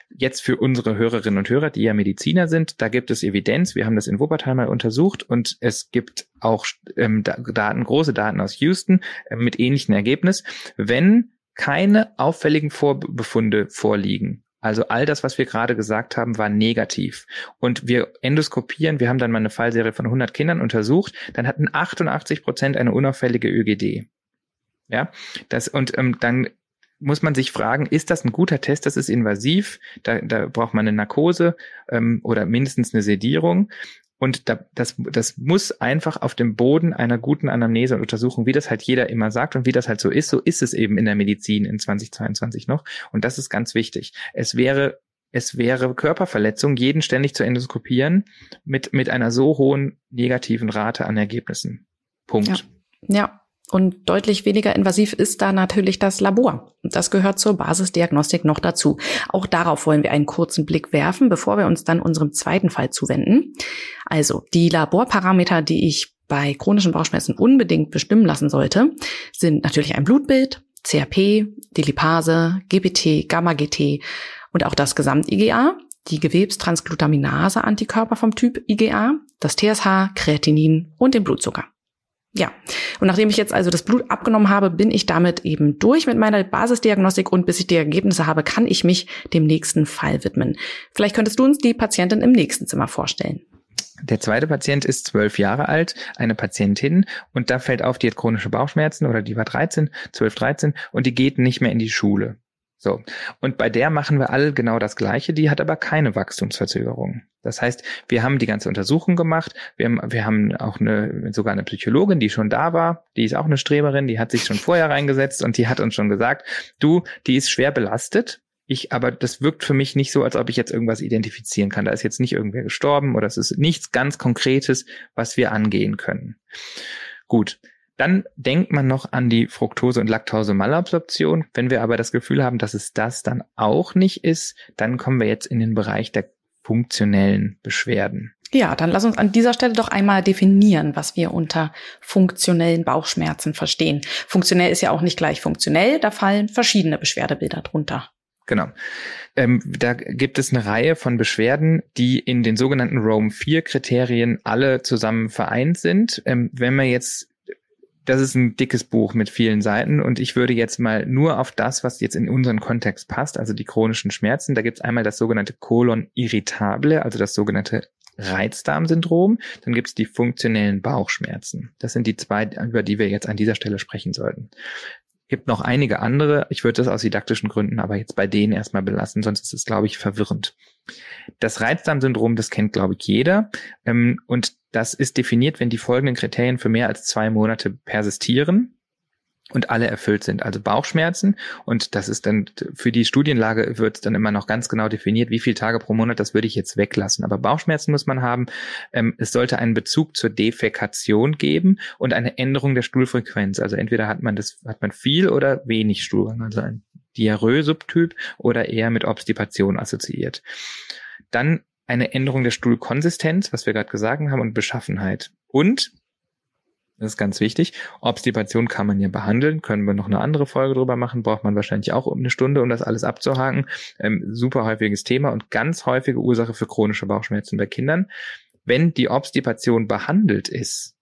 Jetzt für unsere Hörerinnen und Hörer, die ja Mediziner sind, da gibt es Evidenz. Wir haben das in Wuppertal mal untersucht und es gibt auch ähm, Daten, große Daten aus Houston äh, mit ähnlichem Ergebnis. Wenn keine auffälligen Vorbefunde vorliegen, also all das, was wir gerade gesagt haben, war negativ. Und wir endoskopieren, wir haben dann mal eine Fallserie von 100 Kindern untersucht, dann hatten 88 Prozent eine unauffällige ÖGD. Ja, das und ähm, dann muss man sich fragen, ist das ein guter Test? Das ist invasiv, da, da braucht man eine Narkose ähm, oder mindestens eine Sedierung. Und da, das, das muss einfach auf dem Boden einer guten Anamnese und Untersuchung, wie das halt jeder immer sagt und wie das halt so ist, so ist es eben in der Medizin in 2022 noch. Und das ist ganz wichtig. Es wäre es wäre Körperverletzung, jeden ständig zu endoskopieren mit, mit einer so hohen negativen Rate an Ergebnissen. Punkt. Ja. ja. Und deutlich weniger invasiv ist da natürlich das Labor. Das gehört zur Basisdiagnostik noch dazu. Auch darauf wollen wir einen kurzen Blick werfen, bevor wir uns dann unserem zweiten Fall zuwenden. Also die Laborparameter, die ich bei chronischen Bauchschmerzen unbedingt bestimmen lassen sollte, sind natürlich ein Blutbild, CRP, die Lipase, GPT, Gamma-GT und auch das Gesamt-IGA, die Gewebstransglutaminase-Antikörper vom Typ IGA, das TSH, Kreatinin und den Blutzucker. Ja, und nachdem ich jetzt also das Blut abgenommen habe, bin ich damit eben durch mit meiner Basisdiagnostik und bis ich die Ergebnisse habe, kann ich mich dem nächsten Fall widmen. Vielleicht könntest du uns die Patientin im nächsten Zimmer vorstellen. Der zweite Patient ist zwölf Jahre alt, eine Patientin, und da fällt auf, die hat chronische Bauchschmerzen oder die war 13, 12, 13 und die geht nicht mehr in die Schule. So. Und bei der machen wir alle genau das Gleiche, die hat aber keine Wachstumsverzögerung. Das heißt, wir haben die ganze Untersuchung gemacht, wir haben, wir haben auch eine, sogar eine Psychologin, die schon da war, die ist auch eine Streberin, die hat sich schon vorher reingesetzt und die hat uns schon gesagt, du, die ist schwer belastet, ich, aber das wirkt für mich nicht so, als ob ich jetzt irgendwas identifizieren kann. Da ist jetzt nicht irgendwer gestorben oder es ist nichts ganz Konkretes, was wir angehen können. Gut. Dann denkt man noch an die Fructose- und Laktose-Malabsorption. Wenn wir aber das Gefühl haben, dass es das dann auch nicht ist, dann kommen wir jetzt in den Bereich der funktionellen Beschwerden. Ja, dann lass uns an dieser Stelle doch einmal definieren, was wir unter funktionellen Bauchschmerzen verstehen. Funktionell ist ja auch nicht gleich funktionell, da fallen verschiedene Beschwerdebilder drunter. Genau. Ähm, da gibt es eine Reihe von Beschwerden, die in den sogenannten Rome 4 Kriterien alle zusammen vereint sind. Ähm, wenn man jetzt das ist ein dickes Buch mit vielen Seiten und ich würde jetzt mal nur auf das, was jetzt in unseren Kontext passt, also die chronischen Schmerzen, da gibt es einmal das sogenannte Colon irritable, also das sogenannte Reizdarmsyndrom, dann gibt es die funktionellen Bauchschmerzen. Das sind die zwei, über die wir jetzt an dieser Stelle sprechen sollten. Gibt noch einige andere. Ich würde das aus didaktischen Gründen aber jetzt bei denen erstmal belassen, sonst ist es, glaube ich, verwirrend. Das Reizdarmsyndrom, das kennt, glaube ich, jeder. Ähm, und das ist definiert, wenn die folgenden Kriterien für mehr als zwei Monate persistieren. Und alle erfüllt sind. Also Bauchschmerzen und das ist dann für die Studienlage wird dann immer noch ganz genau definiert, wie viele Tage pro Monat, das würde ich jetzt weglassen. Aber Bauchschmerzen muss man haben. Ähm, es sollte einen Bezug zur Defekation geben und eine Änderung der Stuhlfrequenz. Also entweder hat man das, hat man viel oder wenig Stuhlgang, also ein Diarrhoe-Subtyp oder eher mit Obstipation assoziiert. Dann eine Änderung der Stuhlkonsistenz, was wir gerade gesagt haben, und Beschaffenheit. Und das ist ganz wichtig. Obstipation kann man ja behandeln. Können wir noch eine andere Folge drüber machen. Braucht man wahrscheinlich auch um eine Stunde, um das alles abzuhaken. Ähm, super häufiges Thema und ganz häufige Ursache für chronische Bauchschmerzen bei Kindern. Wenn die Obstipation behandelt ist,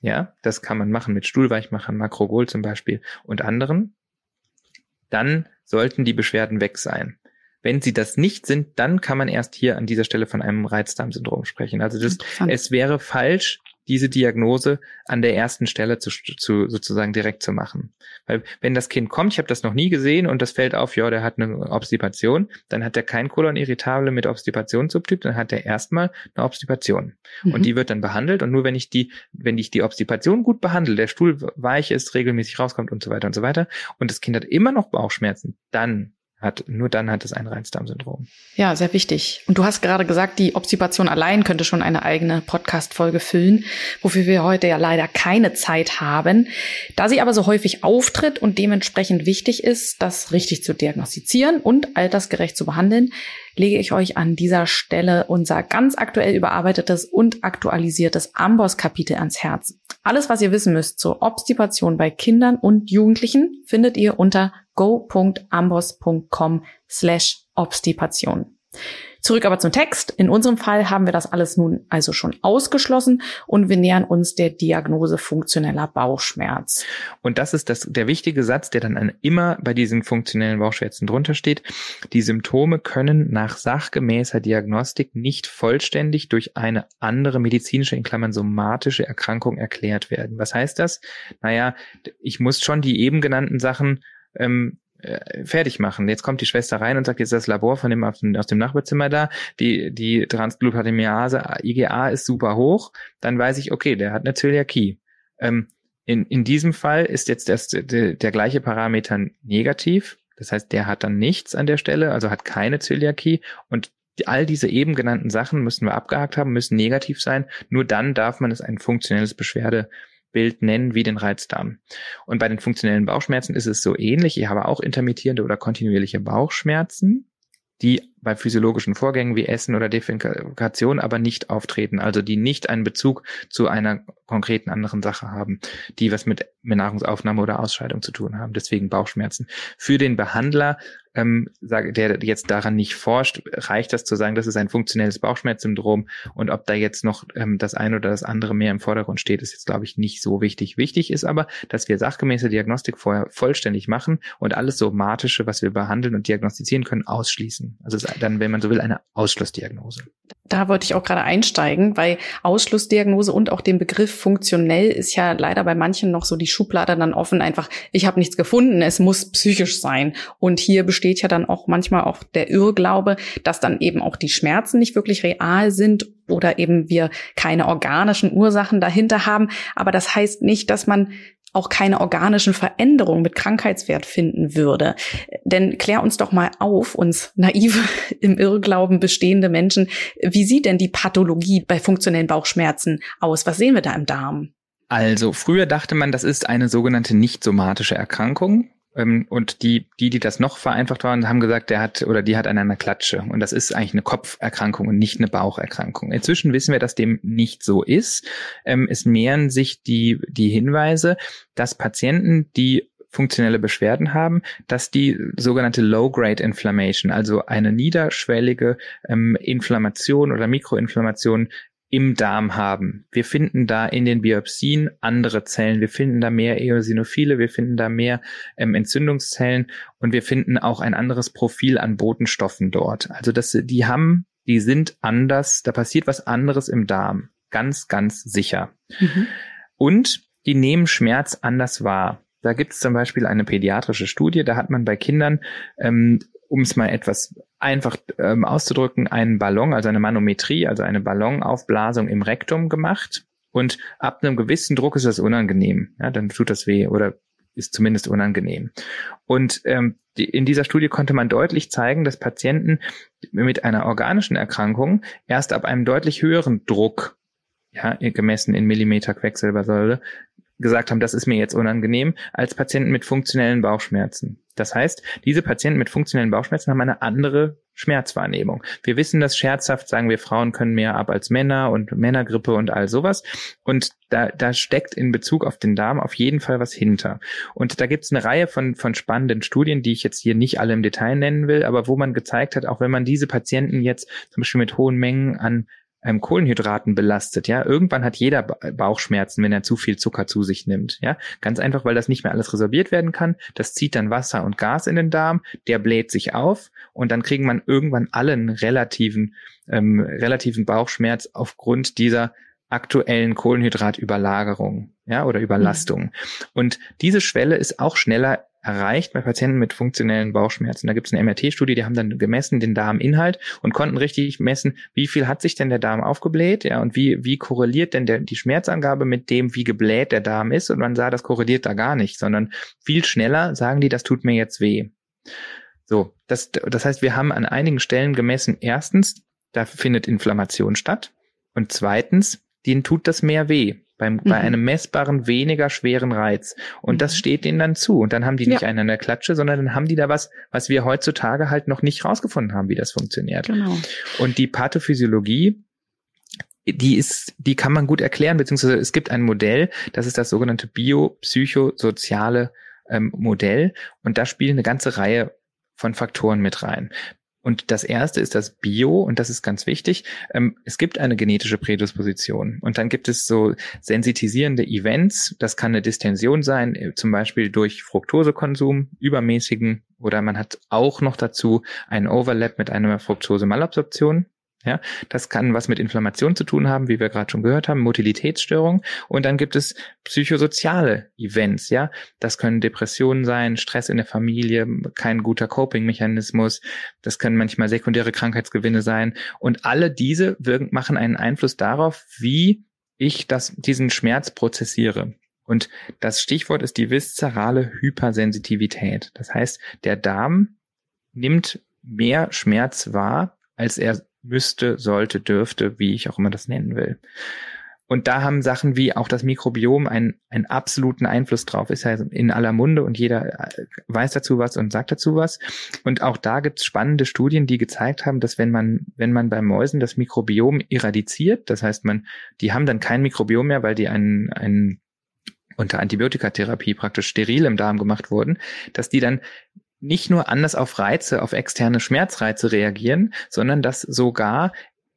ja, das kann man machen mit Stuhlweichmachern, Makrogol zum Beispiel und anderen, dann sollten die Beschwerden weg sein. Wenn sie das nicht sind, dann kann man erst hier an dieser Stelle von einem Reizdarmsyndrom sprechen. Also das, es wäre falsch, diese Diagnose an der ersten Stelle zu, zu sozusagen direkt zu machen. Weil wenn das Kind kommt, ich habe das noch nie gesehen und das fällt auf, ja, der hat eine Obstipation, dann hat er kein Kolon irritable mit Obstipationssubtyp, dann hat er erstmal eine Obstipation. Mhm. Und die wird dann behandelt und nur wenn ich die, wenn ich die Obstipation gut behandle, der Stuhl weich ist, regelmäßig rauskommt und so weiter und so weiter und das Kind hat immer noch Bauchschmerzen, dann hat, nur dann hat es ein Reizdarmsyndrom. Ja, sehr wichtig. Und du hast gerade gesagt, die Obstipation allein könnte schon eine eigene Podcast-Folge füllen, wofür wir heute ja leider keine Zeit haben. Da sie aber so häufig auftritt und dementsprechend wichtig ist, das richtig zu diagnostizieren und altersgerecht zu behandeln, lege ich euch an dieser Stelle unser ganz aktuell überarbeitetes und aktualisiertes Amboss-Kapitel ans Herz. Alles, was ihr wissen müsst zur Obstipation bei Kindern und Jugendlichen, findet ihr unter go.ambos.com slash Obstipation. Zurück aber zum Text. In unserem Fall haben wir das alles nun also schon ausgeschlossen und wir nähern uns der Diagnose funktioneller Bauchschmerz. Und das ist das, der wichtige Satz, der dann immer bei diesen funktionellen Bauchschmerzen drunter steht. Die Symptome können nach sachgemäßer Diagnostik nicht vollständig durch eine andere medizinische, in Klammern somatische Erkrankung erklärt werden. Was heißt das? Naja, ich muss schon die eben genannten Sachen ähm, äh, fertig machen. Jetzt kommt die Schwester rein und sagt, jetzt das Labor von dem aus dem Nachbarzimmer da, die, die Transglutaminase IgA ist super hoch, dann weiß ich, okay, der hat eine Zöliakie. Ähm, in, in diesem Fall ist jetzt das, der, der gleiche Parameter negativ. Das heißt, der hat dann nichts an der Stelle, also hat keine Zöliakie und all diese eben genannten Sachen müssen wir abgehakt haben, müssen negativ sein. Nur dann darf man es ein funktionelles Beschwerde Bild nennen wie den Reizdarm. Und bei den funktionellen Bauchschmerzen ist es so ähnlich. Ich habe auch intermittierende oder kontinuierliche Bauchschmerzen, die bei physiologischen Vorgängen wie Essen oder Defekation aber nicht auftreten, also die nicht einen Bezug zu einer konkreten anderen Sache haben, die was mit Nahrungsaufnahme oder Ausscheidung zu tun haben. Deswegen Bauchschmerzen. Für den Behandler ähm, der jetzt daran nicht forscht, reicht das zu sagen, das ist ein funktionelles Bauchschmerzsyndrom und ob da jetzt noch ähm, das eine oder das andere mehr im Vordergrund steht, ist jetzt, glaube ich, nicht so wichtig. Wichtig ist aber, dass wir sachgemäße Diagnostik vorher vollständig machen und alles Somatische, was wir behandeln und diagnostizieren können, ausschließen. Also dann, wenn man so will, eine Ausschlussdiagnose. Da wollte ich auch gerade einsteigen, weil Ausschlussdiagnose und auch den Begriff funktionell ist ja leider bei manchen noch so die Schublade dann offen, einfach, ich habe nichts gefunden, es muss psychisch sein. Und hier besteht ja dann auch manchmal auch der Irrglaube, dass dann eben auch die Schmerzen nicht wirklich real sind oder eben wir keine organischen Ursachen dahinter haben. Aber das heißt nicht, dass man auch keine organischen Veränderungen mit Krankheitswert finden würde. Denn klär uns doch mal auf, uns naive im Irrglauben bestehende Menschen, wie sieht denn die Pathologie bei funktionellen Bauchschmerzen aus? Was sehen wir da im Darm? Also früher dachte man, das ist eine sogenannte nicht somatische Erkrankung. Ähm, und die, die, die das noch vereinfacht waren, haben gesagt, der hat oder die hat an einer Klatsche. Und das ist eigentlich eine Kopferkrankung und nicht eine Baucherkrankung. Inzwischen wissen wir, dass dem nicht so ist. Ähm, es mehren sich die, die Hinweise, dass Patienten, die funktionelle Beschwerden haben, dass die sogenannte Low-Grade Inflammation, also eine niederschwellige ähm, Inflammation oder Mikroinflammation im Darm haben. Wir finden da in den Biopsien andere Zellen, wir finden da mehr Eosinophile, wir finden da mehr ähm, Entzündungszellen und wir finden auch ein anderes Profil an Botenstoffen dort. Also das, die haben, die sind anders, da passiert was anderes im Darm. Ganz, ganz sicher. Mhm. Und die nehmen Schmerz anders wahr. Da gibt es zum Beispiel eine pädiatrische Studie, da hat man bei Kindern ähm, um es mal etwas einfach ähm, auszudrücken, einen Ballon, also eine Manometrie, also eine Ballonaufblasung im Rektum gemacht. Und ab einem gewissen Druck ist das unangenehm. Ja, dann tut das weh. Oder ist zumindest unangenehm. Und ähm, die, in dieser Studie konnte man deutlich zeigen, dass Patienten mit einer organischen Erkrankung erst ab einem deutlich höheren Druck, ja, gemessen in Millimeter Quecksilbersäure, gesagt haben, das ist mir jetzt unangenehm, als Patienten mit funktionellen Bauchschmerzen. Das heißt, diese Patienten mit funktionellen Bauchschmerzen haben eine andere Schmerzwahrnehmung. Wir wissen das scherzhaft, sagen wir, Frauen können mehr ab als Männer und Männergrippe und all sowas. Und da, da steckt in Bezug auf den Darm auf jeden Fall was hinter. Und da gibt es eine Reihe von, von spannenden Studien, die ich jetzt hier nicht alle im Detail nennen will, aber wo man gezeigt hat, auch wenn man diese Patienten jetzt zum Beispiel mit hohen Mengen an ähm, Kohlenhydraten belastet, ja, irgendwann hat jeder Bauchschmerzen, wenn er zu viel Zucker zu sich nimmt, ja, ganz einfach, weil das nicht mehr alles resorbiert werden kann. Das zieht dann Wasser und Gas in den Darm, der bläht sich auf und dann kriegen man irgendwann allen relativen ähm, relativen Bauchschmerz aufgrund dieser aktuellen Kohlenhydratüberlagerung, ja, oder Überlastung. Mhm. Und diese Schwelle ist auch schneller erreicht bei Patienten mit funktionellen Bauchschmerzen. Da gibt es eine MRT-Studie, die haben dann gemessen den Darminhalt und konnten richtig messen, wie viel hat sich denn der Darm aufgebläht, ja, und wie, wie korreliert denn der, die Schmerzangabe mit dem, wie gebläht der Darm ist. Und man sah, das korreliert da gar nicht, sondern viel schneller sagen die, das tut mir jetzt weh. So, das, das heißt, wir haben an einigen Stellen gemessen, erstens, da findet Inflammation statt. Und zweitens, denen tut das mehr weh beim, mhm. bei einem messbaren, weniger schweren Reiz. Und mhm. das steht denen dann zu. Und dann haben die nicht ja. einen an der Klatsche, sondern dann haben die da was, was wir heutzutage halt noch nicht rausgefunden haben, wie das funktioniert. Genau. Und die Pathophysiologie, die ist, die kann man gut erklären, beziehungsweise es gibt ein Modell, das ist das sogenannte biopsychosoziale ähm, Modell. Und da spielen eine ganze Reihe von Faktoren mit rein. Und das erste ist das Bio, und das ist ganz wichtig. Ähm, es gibt eine genetische Prädisposition. Und dann gibt es so sensitisierende Events. Das kann eine Distension sein, äh, zum Beispiel durch Fructosekonsum, übermäßigen, oder man hat auch noch dazu einen Overlap mit einer Fructose-Malabsorption. Ja, das kann was mit Inflammation zu tun haben, wie wir gerade schon gehört haben, Motilitätsstörung. Und dann gibt es psychosoziale Events. Ja, das können Depressionen sein, Stress in der Familie, kein guter Coping-Mechanismus. Das können manchmal sekundäre Krankheitsgewinne sein. Und alle diese wirken, machen einen Einfluss darauf, wie ich das, diesen Schmerz prozessiere. Und das Stichwort ist die viszerale Hypersensitivität. Das heißt, der Darm nimmt mehr Schmerz wahr, als er müsste, sollte, dürfte, wie ich auch immer das nennen will. Und da haben Sachen wie auch das Mikrobiom einen, einen absoluten Einfluss drauf. Ist ja in aller Munde und jeder äh, weiß dazu was und sagt dazu was. Und auch da gibt es spannende Studien, die gezeigt haben, dass wenn man, wenn man bei Mäusen das Mikrobiom irradiziert, das heißt, man, die haben dann kein Mikrobiom mehr, weil die einen, einen unter Antibiotikatherapie praktisch steril im Darm gemacht wurden, dass die dann nicht nur anders auf Reize, auf externe Schmerzreize reagieren, sondern dass sogar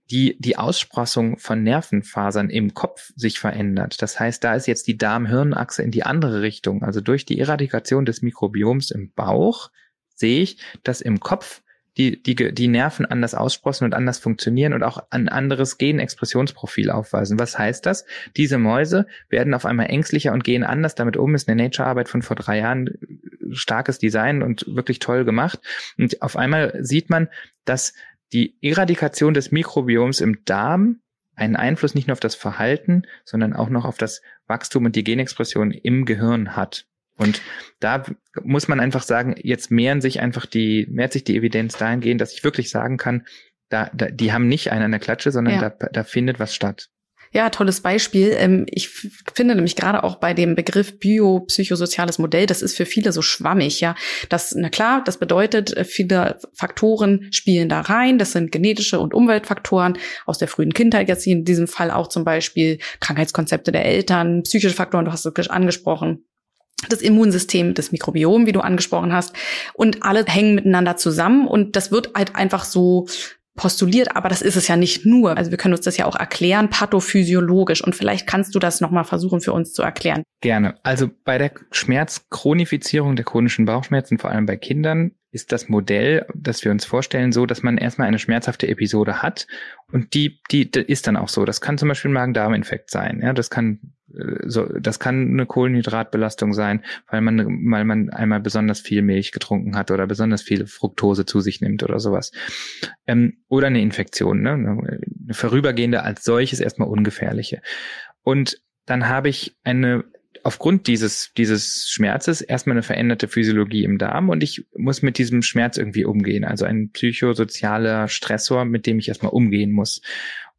die, die Aussprassung von Nervenfasern im Kopf sich verändert. Das heißt, da ist jetzt die Darm-Hirn-Achse in die andere Richtung. Also durch die Eradikation des Mikrobioms im Bauch sehe ich, dass im Kopf die, die, die Nerven anders aussprossen und anders funktionieren und auch ein anderes Genexpressionsprofil aufweisen. Was heißt das? Diese Mäuse werden auf einmal ängstlicher und gehen anders damit um. Ist eine Nature-Arbeit von vor drei Jahren starkes Design und wirklich toll gemacht. Und auf einmal sieht man, dass die Eradikation des Mikrobioms im Darm einen Einfluss nicht nur auf das Verhalten, sondern auch noch auf das Wachstum und die Genexpression im Gehirn hat. Und da muss man einfach sagen, jetzt mehren sich einfach die, mehrt sich die Evidenz dahingehend, dass ich wirklich sagen kann, da, da die haben nicht einen an der Klatsche, sondern ja. da, da findet was statt. Ja, tolles Beispiel. Ähm, ich finde nämlich gerade auch bei dem Begriff biopsychosoziales Modell, das ist für viele so schwammig, ja. Das, na klar, das bedeutet, äh, viele Faktoren spielen da rein. Das sind genetische und Umweltfaktoren aus der frühen Kindheit, jetzt in diesem Fall auch zum Beispiel Krankheitskonzepte der Eltern, psychische Faktoren, du hast es angesprochen das Immunsystem, das Mikrobiom, wie du angesprochen hast. Und alle hängen miteinander zusammen und das wird halt einfach so postuliert, aber das ist es ja nicht nur. Also wir können uns das ja auch erklären, pathophysiologisch. Und vielleicht kannst du das nochmal versuchen für uns zu erklären. Gerne. Also bei der Schmerzchronifizierung der chronischen Bauchschmerzen, vor allem bei Kindern, ist das Modell, das wir uns vorstellen, so, dass man erstmal eine schmerzhafte Episode hat und die, die, die ist dann auch so. Das kann zum Beispiel ein Magen-Darm-Infekt sein. Ja, das kann äh, so, das kann eine Kohlenhydratbelastung sein, weil man, weil man einmal besonders viel Milch getrunken hat oder besonders viel Fructose zu sich nimmt oder sowas. Ähm, oder eine Infektion, ne? eine vorübergehende als solches erstmal ungefährliche. Und dann habe ich eine aufgrund dieses, dieses Schmerzes erstmal eine veränderte Physiologie im Darm und ich muss mit diesem Schmerz irgendwie umgehen. Also ein psychosozialer Stressor, mit dem ich erstmal umgehen muss.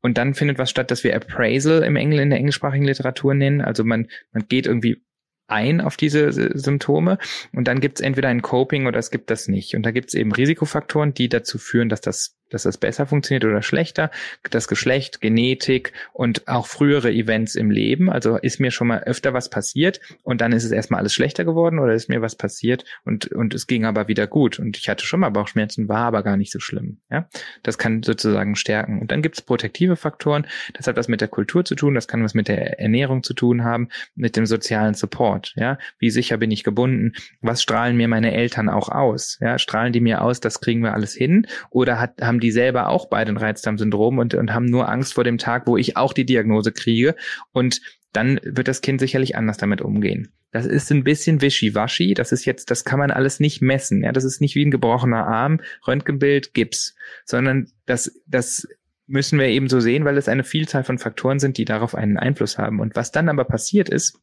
Und dann findet was statt, das wir Appraisal im Engl in der englischsprachigen Literatur nennen. Also man, man geht irgendwie ein auf diese Symptome und dann gibt es entweder ein Coping oder es gibt das nicht. Und da gibt es eben Risikofaktoren, die dazu führen, dass das dass das besser funktioniert oder schlechter, das Geschlecht, Genetik und auch frühere Events im Leben. Also ist mir schon mal öfter was passiert und dann ist es erstmal alles schlechter geworden oder ist mir was passiert und, und es ging aber wieder gut. Und ich hatte schon mal Bauchschmerzen, war aber gar nicht so schlimm. Ja, das kann sozusagen stärken. Und dann gibt es protektive Faktoren. Das hat was mit der Kultur zu tun, das kann was mit der Ernährung zu tun haben, mit dem sozialen Support. Ja, wie sicher bin ich gebunden? Was strahlen mir meine Eltern auch aus? Ja, strahlen die mir aus, das kriegen wir alles hin? Oder hat, haben haben die selber auch beide ein Reizdarmsyndrom und, und haben nur Angst vor dem Tag, wo ich auch die Diagnose kriege. Und dann wird das Kind sicherlich anders damit umgehen. Das ist ein bisschen wischiwaschi. Das ist jetzt, das kann man alles nicht messen. Ja, das ist nicht wie ein gebrochener Arm, Röntgenbild, Gips, sondern das, das müssen wir eben so sehen, weil es eine Vielzahl von Faktoren sind, die darauf einen Einfluss haben. Und was dann aber passiert ist,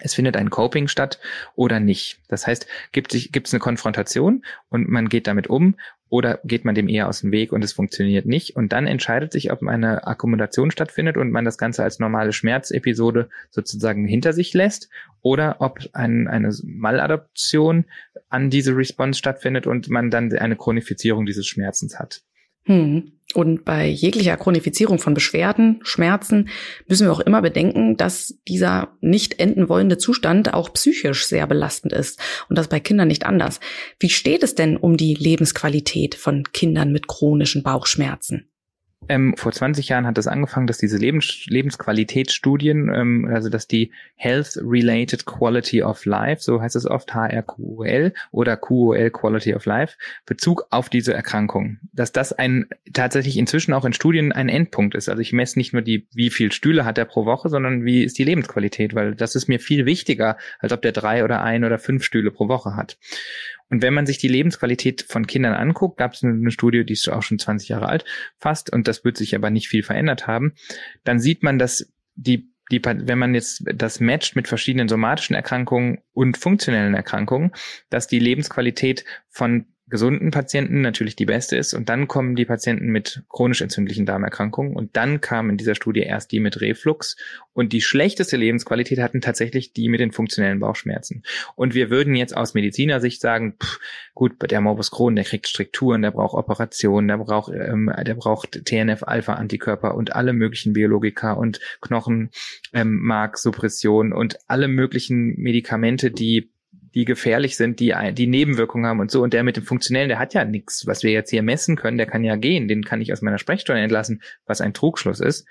es findet ein Coping statt oder nicht. Das heißt, gibt es eine Konfrontation und man geht damit um oder geht man dem eher aus dem Weg und es funktioniert nicht. Und dann entscheidet sich, ob eine Akkommodation stattfindet und man das Ganze als normale Schmerzepisode sozusagen hinter sich lässt oder ob ein, eine Maladaption an diese Response stattfindet und man dann eine Chronifizierung dieses Schmerzens hat. Hm. Und bei jeglicher Chronifizierung von Beschwerden, Schmerzen müssen wir auch immer bedenken, dass dieser nicht enden wollende Zustand auch psychisch sehr belastend ist. Und das bei Kindern nicht anders. Wie steht es denn um die Lebensqualität von Kindern mit chronischen Bauchschmerzen? Ähm, vor 20 Jahren hat es das angefangen, dass diese Lebens Lebensqualitätsstudien, ähm, also dass die Health-Related Quality of Life, so heißt es oft HRQOL oder QOL Quality of Life, Bezug auf diese Erkrankung, dass das ein tatsächlich inzwischen auch in Studien ein Endpunkt ist. Also ich messe nicht nur die, wie viel Stühle hat er pro Woche, sondern wie ist die Lebensqualität, weil das ist mir viel wichtiger, als ob der drei oder ein oder fünf Stühle pro Woche hat. Und wenn man sich die Lebensqualität von Kindern anguckt, gab es eine Studie, die ist auch schon 20 Jahre alt fast, und das wird sich aber nicht viel verändert haben, dann sieht man, dass die die, wenn man jetzt das matcht mit verschiedenen somatischen Erkrankungen und funktionellen Erkrankungen, dass die Lebensqualität von gesunden Patienten natürlich die beste ist. Und dann kommen die Patienten mit chronisch entzündlichen Darmerkrankungen. Und dann kam in dieser Studie erst die mit Reflux. Und die schlechteste Lebensqualität hatten tatsächlich die mit den funktionellen Bauchschmerzen. Und wir würden jetzt aus Medizinersicht sagen, pff, gut, der Morbus Crohn, der kriegt Strukturen, der braucht Operationen, der braucht, ähm, der braucht TNF-Alpha-Antikörper und alle möglichen Biologika und Knochenmarksuppression ähm, und alle möglichen Medikamente, die die gefährlich sind, die, die Nebenwirkungen haben und so. Und der mit dem Funktionellen, der hat ja nichts, was wir jetzt hier messen können, der kann ja gehen, den kann ich aus meiner Sprechstunde entlassen, was ein Trugschluss ist.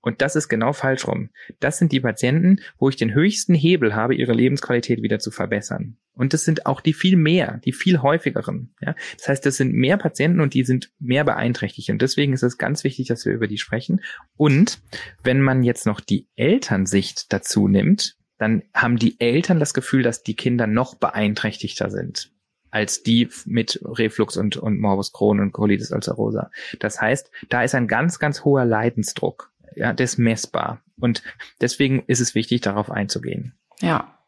Und das ist genau falsch rum. Das sind die Patienten, wo ich den höchsten Hebel habe, ihre Lebensqualität wieder zu verbessern. Und das sind auch die viel mehr, die viel häufigeren. Ja? Das heißt, das sind mehr Patienten und die sind mehr beeinträchtigt. Und deswegen ist es ganz wichtig, dass wir über die sprechen. Und wenn man jetzt noch die Elternsicht dazu nimmt, dann haben die Eltern das Gefühl, dass die Kinder noch beeinträchtigter sind als die mit Reflux und, und Morbus Crohn und Colitis ulcerosa. Das heißt, da ist ein ganz, ganz hoher Leidensdruck. Ja, der ist messbar. Und deswegen ist es wichtig, darauf einzugehen. Ja.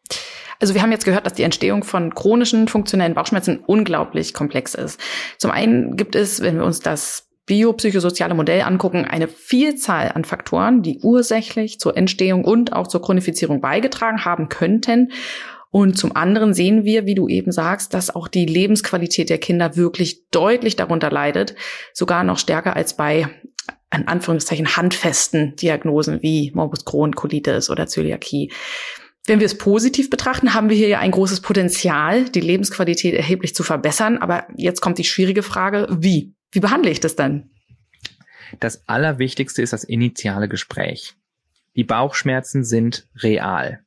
Also wir haben jetzt gehört, dass die Entstehung von chronischen funktionellen Bauchschmerzen unglaublich komplex ist. Zum einen gibt es, wenn wir uns das biopsychosoziale Modell angucken, eine Vielzahl an Faktoren, die ursächlich zur Entstehung und auch zur Chronifizierung beigetragen haben könnten. Und zum anderen sehen wir, wie du eben sagst, dass auch die Lebensqualität der Kinder wirklich deutlich darunter leidet, sogar noch stärker als bei an Anführungszeichen handfesten Diagnosen wie Morbus Crohn, Colitis oder Zöliakie. Wenn wir es positiv betrachten, haben wir hier ja ein großes Potenzial, die Lebensqualität erheblich zu verbessern. Aber jetzt kommt die schwierige Frage, wie? Wie behandle ich das dann? Das Allerwichtigste ist das initiale Gespräch. Die Bauchschmerzen sind real.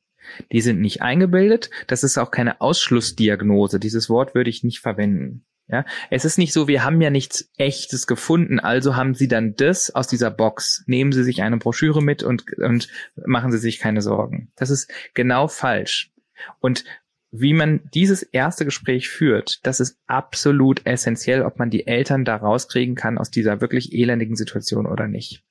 Die sind nicht eingebildet. Das ist auch keine Ausschlussdiagnose. Dieses Wort würde ich nicht verwenden. Ja, es ist nicht so, wir haben ja nichts echtes gefunden, also haben Sie dann das aus dieser Box. Nehmen Sie sich eine Broschüre mit und, und machen Sie sich keine Sorgen. Das ist genau falsch. Und wie man dieses erste Gespräch führt, das ist absolut essentiell, ob man die Eltern da rauskriegen kann aus dieser wirklich elendigen Situation oder nicht.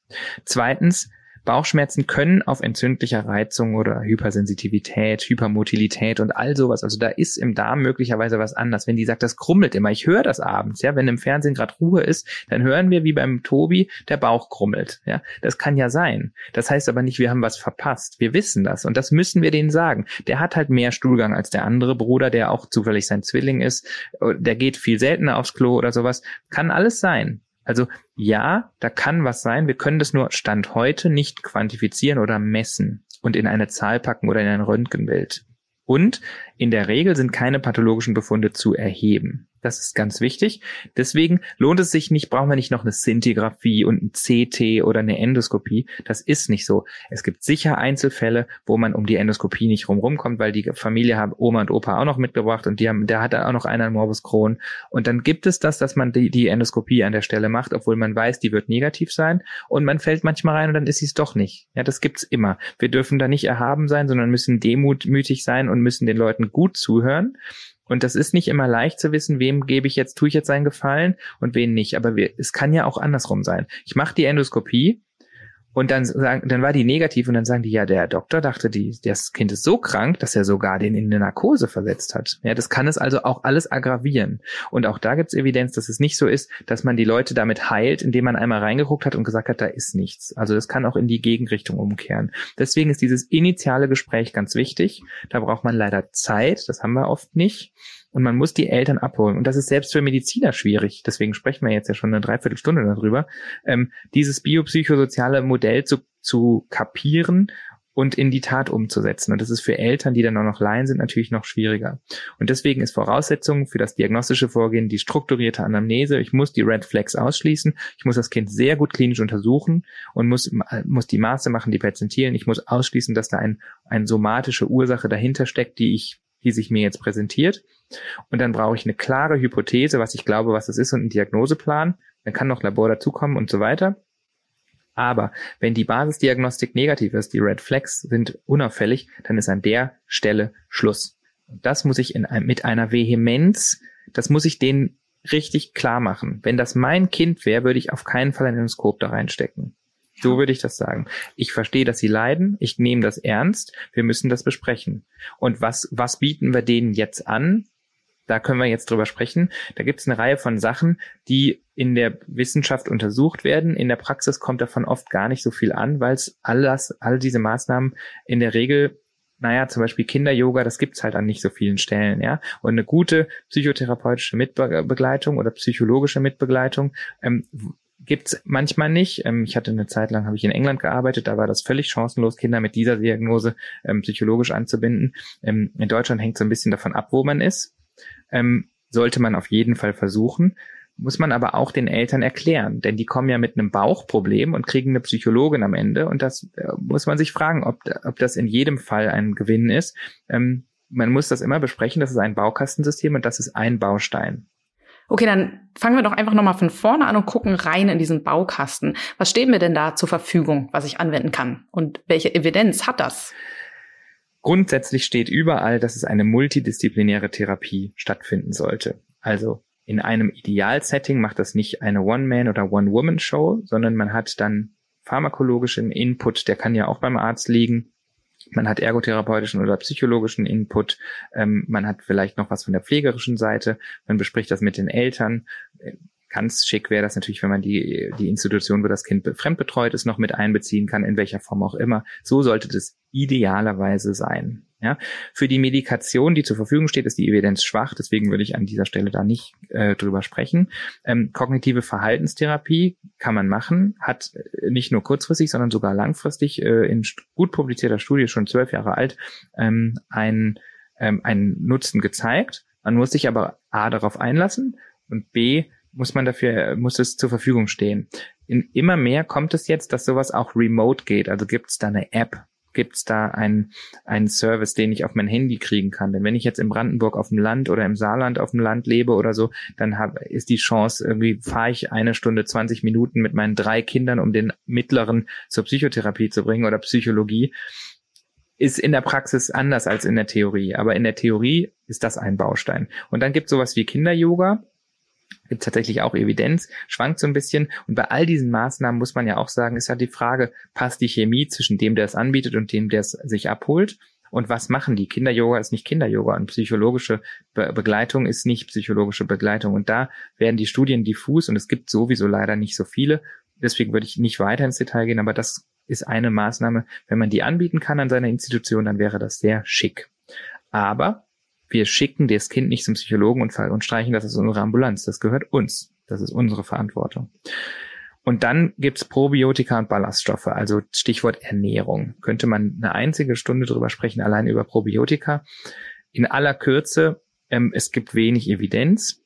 Zweitens, Bauchschmerzen können auf entzündlicher Reizung oder Hypersensitivität, Hypermotilität und all sowas. Also da ist im Darm möglicherweise was anders. Wenn die sagt, das krummelt immer, ich höre das abends, ja, wenn im Fernsehen gerade Ruhe ist, dann hören wir wie beim Tobi, der Bauch krummelt. Ja, das kann ja sein. Das heißt aber nicht, wir haben was verpasst. Wir wissen das und das müssen wir denen sagen. Der hat halt mehr Stuhlgang als der andere Bruder, der auch zufällig sein Zwilling ist. Der geht viel seltener aufs Klo oder sowas. Kann alles sein. Also ja, da kann was sein. Wir können das nur Stand heute nicht quantifizieren oder messen und in eine Zahl packen oder in ein Röntgenbild. Und in der Regel sind keine pathologischen Befunde zu erheben. Das ist ganz wichtig. Deswegen lohnt es sich nicht, brauchen wir nicht noch eine Sintigraphie und ein CT oder eine Endoskopie. Das ist nicht so. Es gibt sicher Einzelfälle, wo man um die Endoskopie nicht rumrum kommt, weil die Familie haben Oma und Opa auch noch mitgebracht und die haben, der hat auch noch einen Morbus Crohn. Und dann gibt es das, dass man die, die Endoskopie an der Stelle macht, obwohl man weiß, die wird negativ sein. Und man fällt manchmal rein und dann ist sie es doch nicht. Ja, das gibt's immer. Wir dürfen da nicht erhaben sein, sondern müssen demütig sein und müssen den Leuten gut zuhören. Und das ist nicht immer leicht zu wissen, wem gebe ich jetzt, tue ich jetzt einen Gefallen und wen nicht. Aber wir, es kann ja auch andersrum sein. Ich mache die Endoskopie und dann sagen, dann war die negativ und dann sagen die, ja, der Doktor dachte, die, das Kind ist so krank, dass er sogar den in eine Narkose versetzt hat. Ja, das kann es also auch alles aggravieren. Und auch da gibt es Evidenz, dass es nicht so ist, dass man die Leute damit heilt, indem man einmal reingeguckt hat und gesagt hat, da ist nichts. Also das kann auch in die Gegenrichtung umkehren. Deswegen ist dieses initiale Gespräch ganz wichtig. Da braucht man leider Zeit, das haben wir oft nicht und man muss die Eltern abholen. Und das ist selbst für Mediziner schwierig. Deswegen sprechen wir jetzt ja schon eine Dreiviertelstunde darüber, ähm, dieses biopsychosoziale Modell zu, zu kapieren und in die Tat umzusetzen. Und das ist für Eltern, die dann auch noch Laien sind, natürlich noch schwieriger. Und deswegen ist Voraussetzung für das diagnostische Vorgehen die strukturierte Anamnese. Ich muss die Red Flags ausschließen. Ich muss das Kind sehr gut klinisch untersuchen und muss, muss die Maße machen, die perzentilen. Ich muss ausschließen, dass da ein, eine somatische Ursache dahinter steckt, die ich die sich mir jetzt präsentiert. Und dann brauche ich eine klare Hypothese, was ich glaube, was das ist und einen Diagnoseplan. Dann kann noch Labor dazukommen und so weiter. Aber wenn die Basisdiagnostik negativ ist, die Red Flags sind unauffällig, dann ist an der Stelle Schluss. Und das muss ich in, mit einer Vehemenz, das muss ich denen richtig klar machen. Wenn das mein Kind wäre, würde ich auf keinen Fall ein Endoskop da reinstecken. So würde ich das sagen. Ich verstehe, dass sie leiden. Ich nehme das ernst. Wir müssen das besprechen. Und was, was bieten wir denen jetzt an? Da können wir jetzt drüber sprechen. Da gibt es eine Reihe von Sachen, die in der Wissenschaft untersucht werden. In der Praxis kommt davon oft gar nicht so viel an, weil es alles, all diese Maßnahmen in der Regel naja, zum Beispiel Kinder-Yoga, das gibt's halt an nicht so vielen Stellen, ja. Und eine gute psychotherapeutische Mitbegleitung oder psychologische Mitbegleitung ähm, gibt's manchmal nicht. Ähm, ich hatte eine Zeit lang, habe ich in England gearbeitet, da war das völlig chancenlos, Kinder mit dieser Diagnose ähm, psychologisch anzubinden. Ähm, in Deutschland hängt so ein bisschen davon ab, wo man ist. Ähm, sollte man auf jeden Fall versuchen. Muss man aber auch den Eltern erklären, denn die kommen ja mit einem Bauchproblem und kriegen eine Psychologin am Ende. Und das äh, muss man sich fragen, ob, ob das in jedem Fall ein Gewinn ist. Ähm, man muss das immer besprechen, das ist ein Baukastensystem und das ist ein Baustein. Okay, dann fangen wir doch einfach nochmal von vorne an und gucken rein in diesen Baukasten. Was steht mir denn da zur Verfügung, was ich anwenden kann? Und welche Evidenz hat das? Grundsätzlich steht überall, dass es eine multidisziplinäre Therapie stattfinden sollte. Also in einem Idealsetting macht das nicht eine One-Man- oder One-Woman-Show, sondern man hat dann pharmakologischen Input, der kann ja auch beim Arzt liegen, man hat ergotherapeutischen oder psychologischen Input, ähm, man hat vielleicht noch was von der pflegerischen Seite, man bespricht das mit den Eltern. Ganz schick wäre das natürlich, wenn man die, die Institution, wo das Kind fremdbetreut ist, noch mit einbeziehen kann, in welcher Form auch immer. So sollte das idealerweise sein. Ja, für die Medikation, die zur Verfügung steht, ist die Evidenz schwach. Deswegen würde ich an dieser Stelle da nicht äh, drüber sprechen. Ähm, kognitive Verhaltenstherapie kann man machen, hat äh, nicht nur kurzfristig, sondern sogar langfristig äh, in gut publizierter Studie, schon zwölf Jahre alt, ähm, ein, ähm, einen Nutzen gezeigt. Man muss sich aber A darauf einlassen und B muss man dafür, muss es zur Verfügung stehen. In immer mehr kommt es jetzt, dass sowas auch remote geht. Also gibt es da eine App, gibt es da einen, einen Service, den ich auf mein Handy kriegen kann. Denn wenn ich jetzt in Brandenburg auf dem Land oder im Saarland auf dem Land lebe oder so, dann hab, ist die Chance, irgendwie fahre ich eine Stunde, 20 Minuten mit meinen drei Kindern, um den mittleren zur Psychotherapie zu bringen oder Psychologie ist in der Praxis anders als in der Theorie. Aber in der Theorie ist das ein Baustein. Und dann gibt es sowas wie Kinder-Yoga. Gibt tatsächlich auch Evidenz, schwankt so ein bisschen. Und bei all diesen Maßnahmen muss man ja auch sagen, ist halt die Frage, passt die Chemie zwischen dem, der es anbietet und dem, der es sich abholt? Und was machen die? Kinder-Yoga ist nicht Kinder-Yoga und psychologische Be Begleitung ist nicht psychologische Begleitung. Und da werden die Studien diffus und es gibt sowieso leider nicht so viele. Deswegen würde ich nicht weiter ins Detail gehen, aber das ist eine Maßnahme. Wenn man die anbieten kann an seiner Institution, dann wäre das sehr schick. Aber wir schicken das Kind nicht zum Psychologen und, und streichen das aus unserer Ambulanz. Das gehört uns. Das ist unsere Verantwortung. Und dann gibt's Probiotika und Ballaststoffe, also Stichwort Ernährung. Könnte man eine einzige Stunde drüber sprechen, allein über Probiotika. In aller Kürze, ähm, es gibt wenig Evidenz.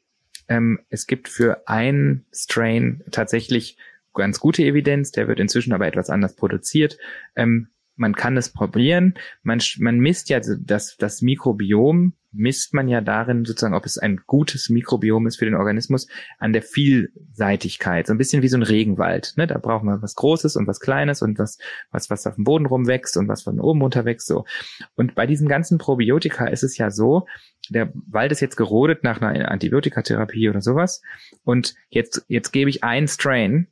Ähm, es gibt für einen Strain tatsächlich ganz gute Evidenz, der wird inzwischen aber etwas anders produziert. Ähm, man kann es probieren. Man, man misst ja das, das Mikrobiom, misst man ja darin sozusagen, ob es ein gutes Mikrobiom ist für den Organismus, an der Vielseitigkeit. So ein bisschen wie so ein Regenwald. Ne? Da brauchen wir was Großes und was Kleines und was, was, was auf dem Boden rumwächst und was von oben runterwächst. So. Und bei diesen ganzen Probiotika ist es ja so, der Wald ist jetzt gerodet nach einer Antibiotikatherapie oder sowas. Und jetzt, jetzt gebe ich ein Strain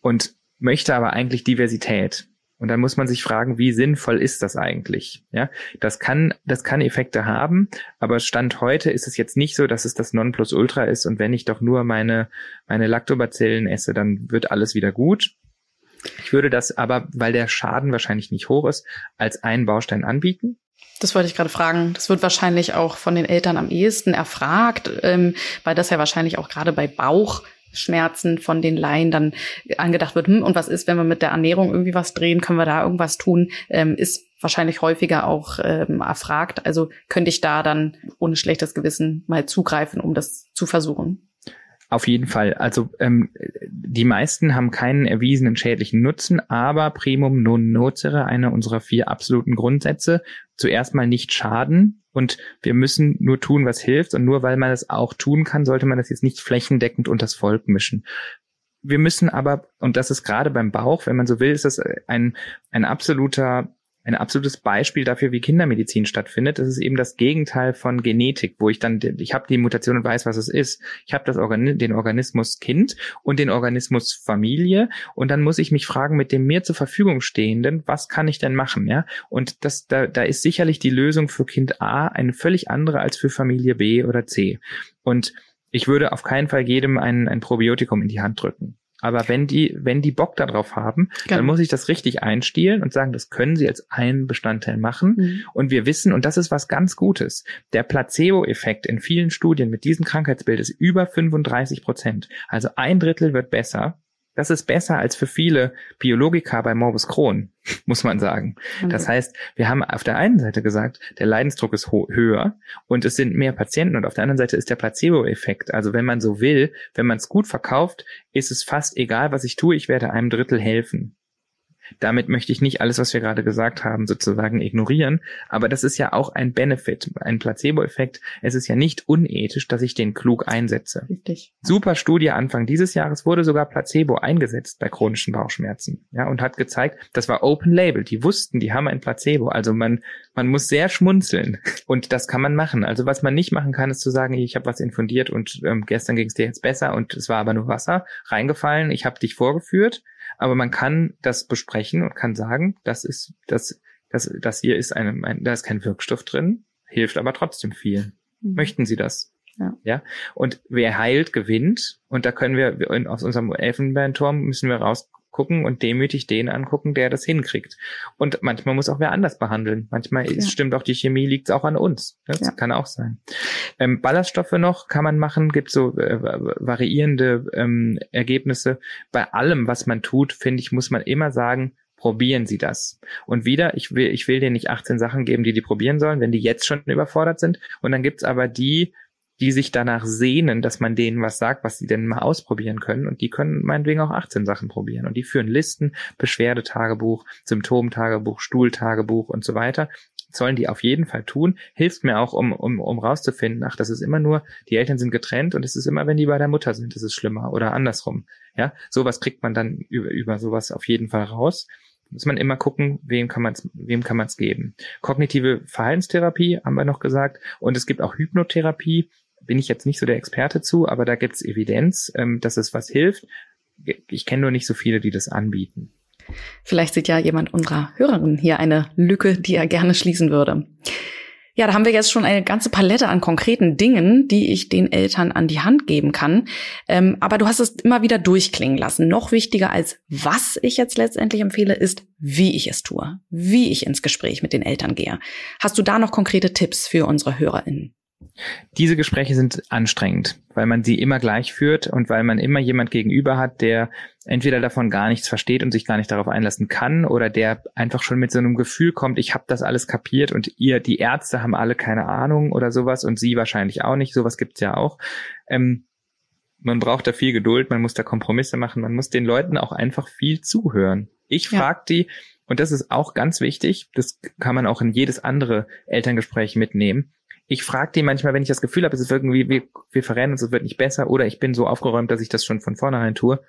und möchte aber eigentlich Diversität. Und dann muss man sich fragen, wie sinnvoll ist das eigentlich? Ja, das kann, das kann Effekte haben, aber Stand heute ist es jetzt nicht so, dass es das Nonplusultra ist und wenn ich doch nur meine, meine Lactobacillen esse, dann wird alles wieder gut. Ich würde das aber, weil der Schaden wahrscheinlich nicht hoch ist, als einen Baustein anbieten. Das wollte ich gerade fragen. Das wird wahrscheinlich auch von den Eltern am ehesten erfragt, ähm, weil das ja wahrscheinlich auch gerade bei Bauch Schmerzen von den Laien dann angedacht wird, hm, und was ist, wenn wir mit der Ernährung irgendwie was drehen, können wir da irgendwas tun, ähm, ist wahrscheinlich häufiger auch ähm, erfragt. Also könnte ich da dann ohne schlechtes Gewissen mal zugreifen, um das zu versuchen. Auf jeden Fall. Also ähm, die meisten haben keinen erwiesenen schädlichen Nutzen, aber Primum non nocere, einer unserer vier absoluten Grundsätze, zuerst mal nicht schaden und wir müssen nur tun, was hilft und nur weil man es auch tun kann, sollte man das jetzt nicht flächendeckend unters Volk mischen. Wir müssen aber, und das ist gerade beim Bauch, wenn man so will, ist das ein, ein absoluter ein absolutes Beispiel dafür, wie Kindermedizin stattfindet. Das ist eben das Gegenteil von Genetik, wo ich dann, ich habe die Mutation und weiß, was es ist. Ich habe das Organi den Organismus Kind und den Organismus Familie und dann muss ich mich fragen, mit dem mir zur Verfügung stehenden, was kann ich denn machen, ja? Und das, da, da ist sicherlich die Lösung für Kind A eine völlig andere als für Familie B oder C. Und ich würde auf keinen Fall jedem ein, ein Probiotikum in die Hand drücken. Aber wenn die, wenn die Bock darauf haben, genau. dann muss ich das richtig einstielen und sagen, das können sie als einen Bestandteil machen. Mhm. Und wir wissen, und das ist was ganz Gutes, der Placebo-Effekt in vielen Studien mit diesem Krankheitsbild ist über 35 Prozent. Also ein Drittel wird besser das ist besser als für viele Biologika bei Morbus Crohn, muss man sagen. Das heißt, wir haben auf der einen Seite gesagt, der Leidensdruck ist höher und es sind mehr Patienten und auf der anderen Seite ist der Placebo-Effekt. Also wenn man so will, wenn man es gut verkauft, ist es fast egal, was ich tue, ich werde einem Drittel helfen. Damit möchte ich nicht alles, was wir gerade gesagt haben, sozusagen ignorieren. Aber das ist ja auch ein Benefit, ein Placebo-Effekt. Es ist ja nicht unethisch, dass ich den klug einsetze. Richtig. Super Studie Anfang dieses Jahres wurde sogar Placebo eingesetzt bei chronischen Bauchschmerzen. Ja, und hat gezeigt, das war Open Label. Die wussten, die haben ein Placebo. Also man, man muss sehr schmunzeln. Und das kann man machen. Also was man nicht machen kann, ist zu sagen, ich habe was infundiert und ähm, gestern ging es dir jetzt besser und es war aber nur Wasser reingefallen. Ich habe dich vorgeführt aber man kann das besprechen und kann sagen, das ist, das, das, das hier ist eine, ein, da ist kein Wirkstoff drin, hilft aber trotzdem viel. Mhm. Möchten Sie das? Ja. ja. Und wer heilt, gewinnt. Und da können wir aus unserem Elfenbeinturm müssen wir raus gucken und demütig den angucken, der das hinkriegt. Und manchmal muss auch wer anders behandeln. Manchmal ja. ist, stimmt auch die Chemie, liegt auch an uns. Das ja. kann auch sein. Ähm, Ballaststoffe noch kann man machen, gibt so äh, variierende ähm, Ergebnisse. Bei allem, was man tut, finde ich, muss man immer sagen, probieren Sie das. Und wieder, ich will, ich will dir nicht 18 Sachen geben, die die probieren sollen, wenn die jetzt schon überfordert sind. Und dann gibt's aber die, die sich danach sehnen, dass man denen was sagt, was sie denn mal ausprobieren können. Und die können meinetwegen auch 18 Sachen probieren. Und die führen Listen, Beschwerdetagebuch, Symptomtagebuch, Stuhltagebuch und so weiter. Sollen die auf jeden Fall tun. Hilft mir auch, um, um, um rauszufinden, ach, das ist immer nur, die Eltern sind getrennt und es ist immer, wenn die bei der Mutter sind, ist schlimmer oder andersrum. Ja, sowas kriegt man dann über, über sowas auf jeden Fall raus muss man immer gucken, wem kann man es, wem kann man es geben. Kognitive Verhaltenstherapie haben wir noch gesagt und es gibt auch Hypnotherapie bin ich jetzt nicht so der Experte zu, aber da gibt's Evidenz, ähm, dass es was hilft. Ich kenne nur nicht so viele, die das anbieten. Vielleicht sieht ja jemand unserer Hörerinnen hier eine Lücke, die er gerne schließen würde. Ja, da haben wir jetzt schon eine ganze Palette an konkreten Dingen, die ich den Eltern an die Hand geben kann. Ähm, aber du hast es immer wieder durchklingen lassen. Noch wichtiger als was ich jetzt letztendlich empfehle, ist, wie ich es tue, wie ich ins Gespräch mit den Eltern gehe. Hast du da noch konkrete Tipps für unsere HörerInnen? Diese Gespräche sind anstrengend, weil man sie immer gleich führt und weil man immer jemand gegenüber hat, der entweder davon gar nichts versteht und sich gar nicht darauf einlassen kann oder der einfach schon mit so einem Gefühl kommt, ich habe das alles kapiert und ihr, die Ärzte haben alle keine Ahnung oder sowas und sie wahrscheinlich auch nicht, sowas gibt's ja auch. Ähm, man braucht da viel Geduld, man muss da Kompromisse machen, man muss den Leuten auch einfach viel zuhören. Ich ja. frage die, und das ist auch ganz wichtig, das kann man auch in jedes andere Elterngespräch mitnehmen ich frage die manchmal, wenn ich das Gefühl habe, es ist irgendwie, wir, wir verrennen uns, es wird nicht besser, oder ich bin so aufgeräumt, dass ich das schon von vornherein tue.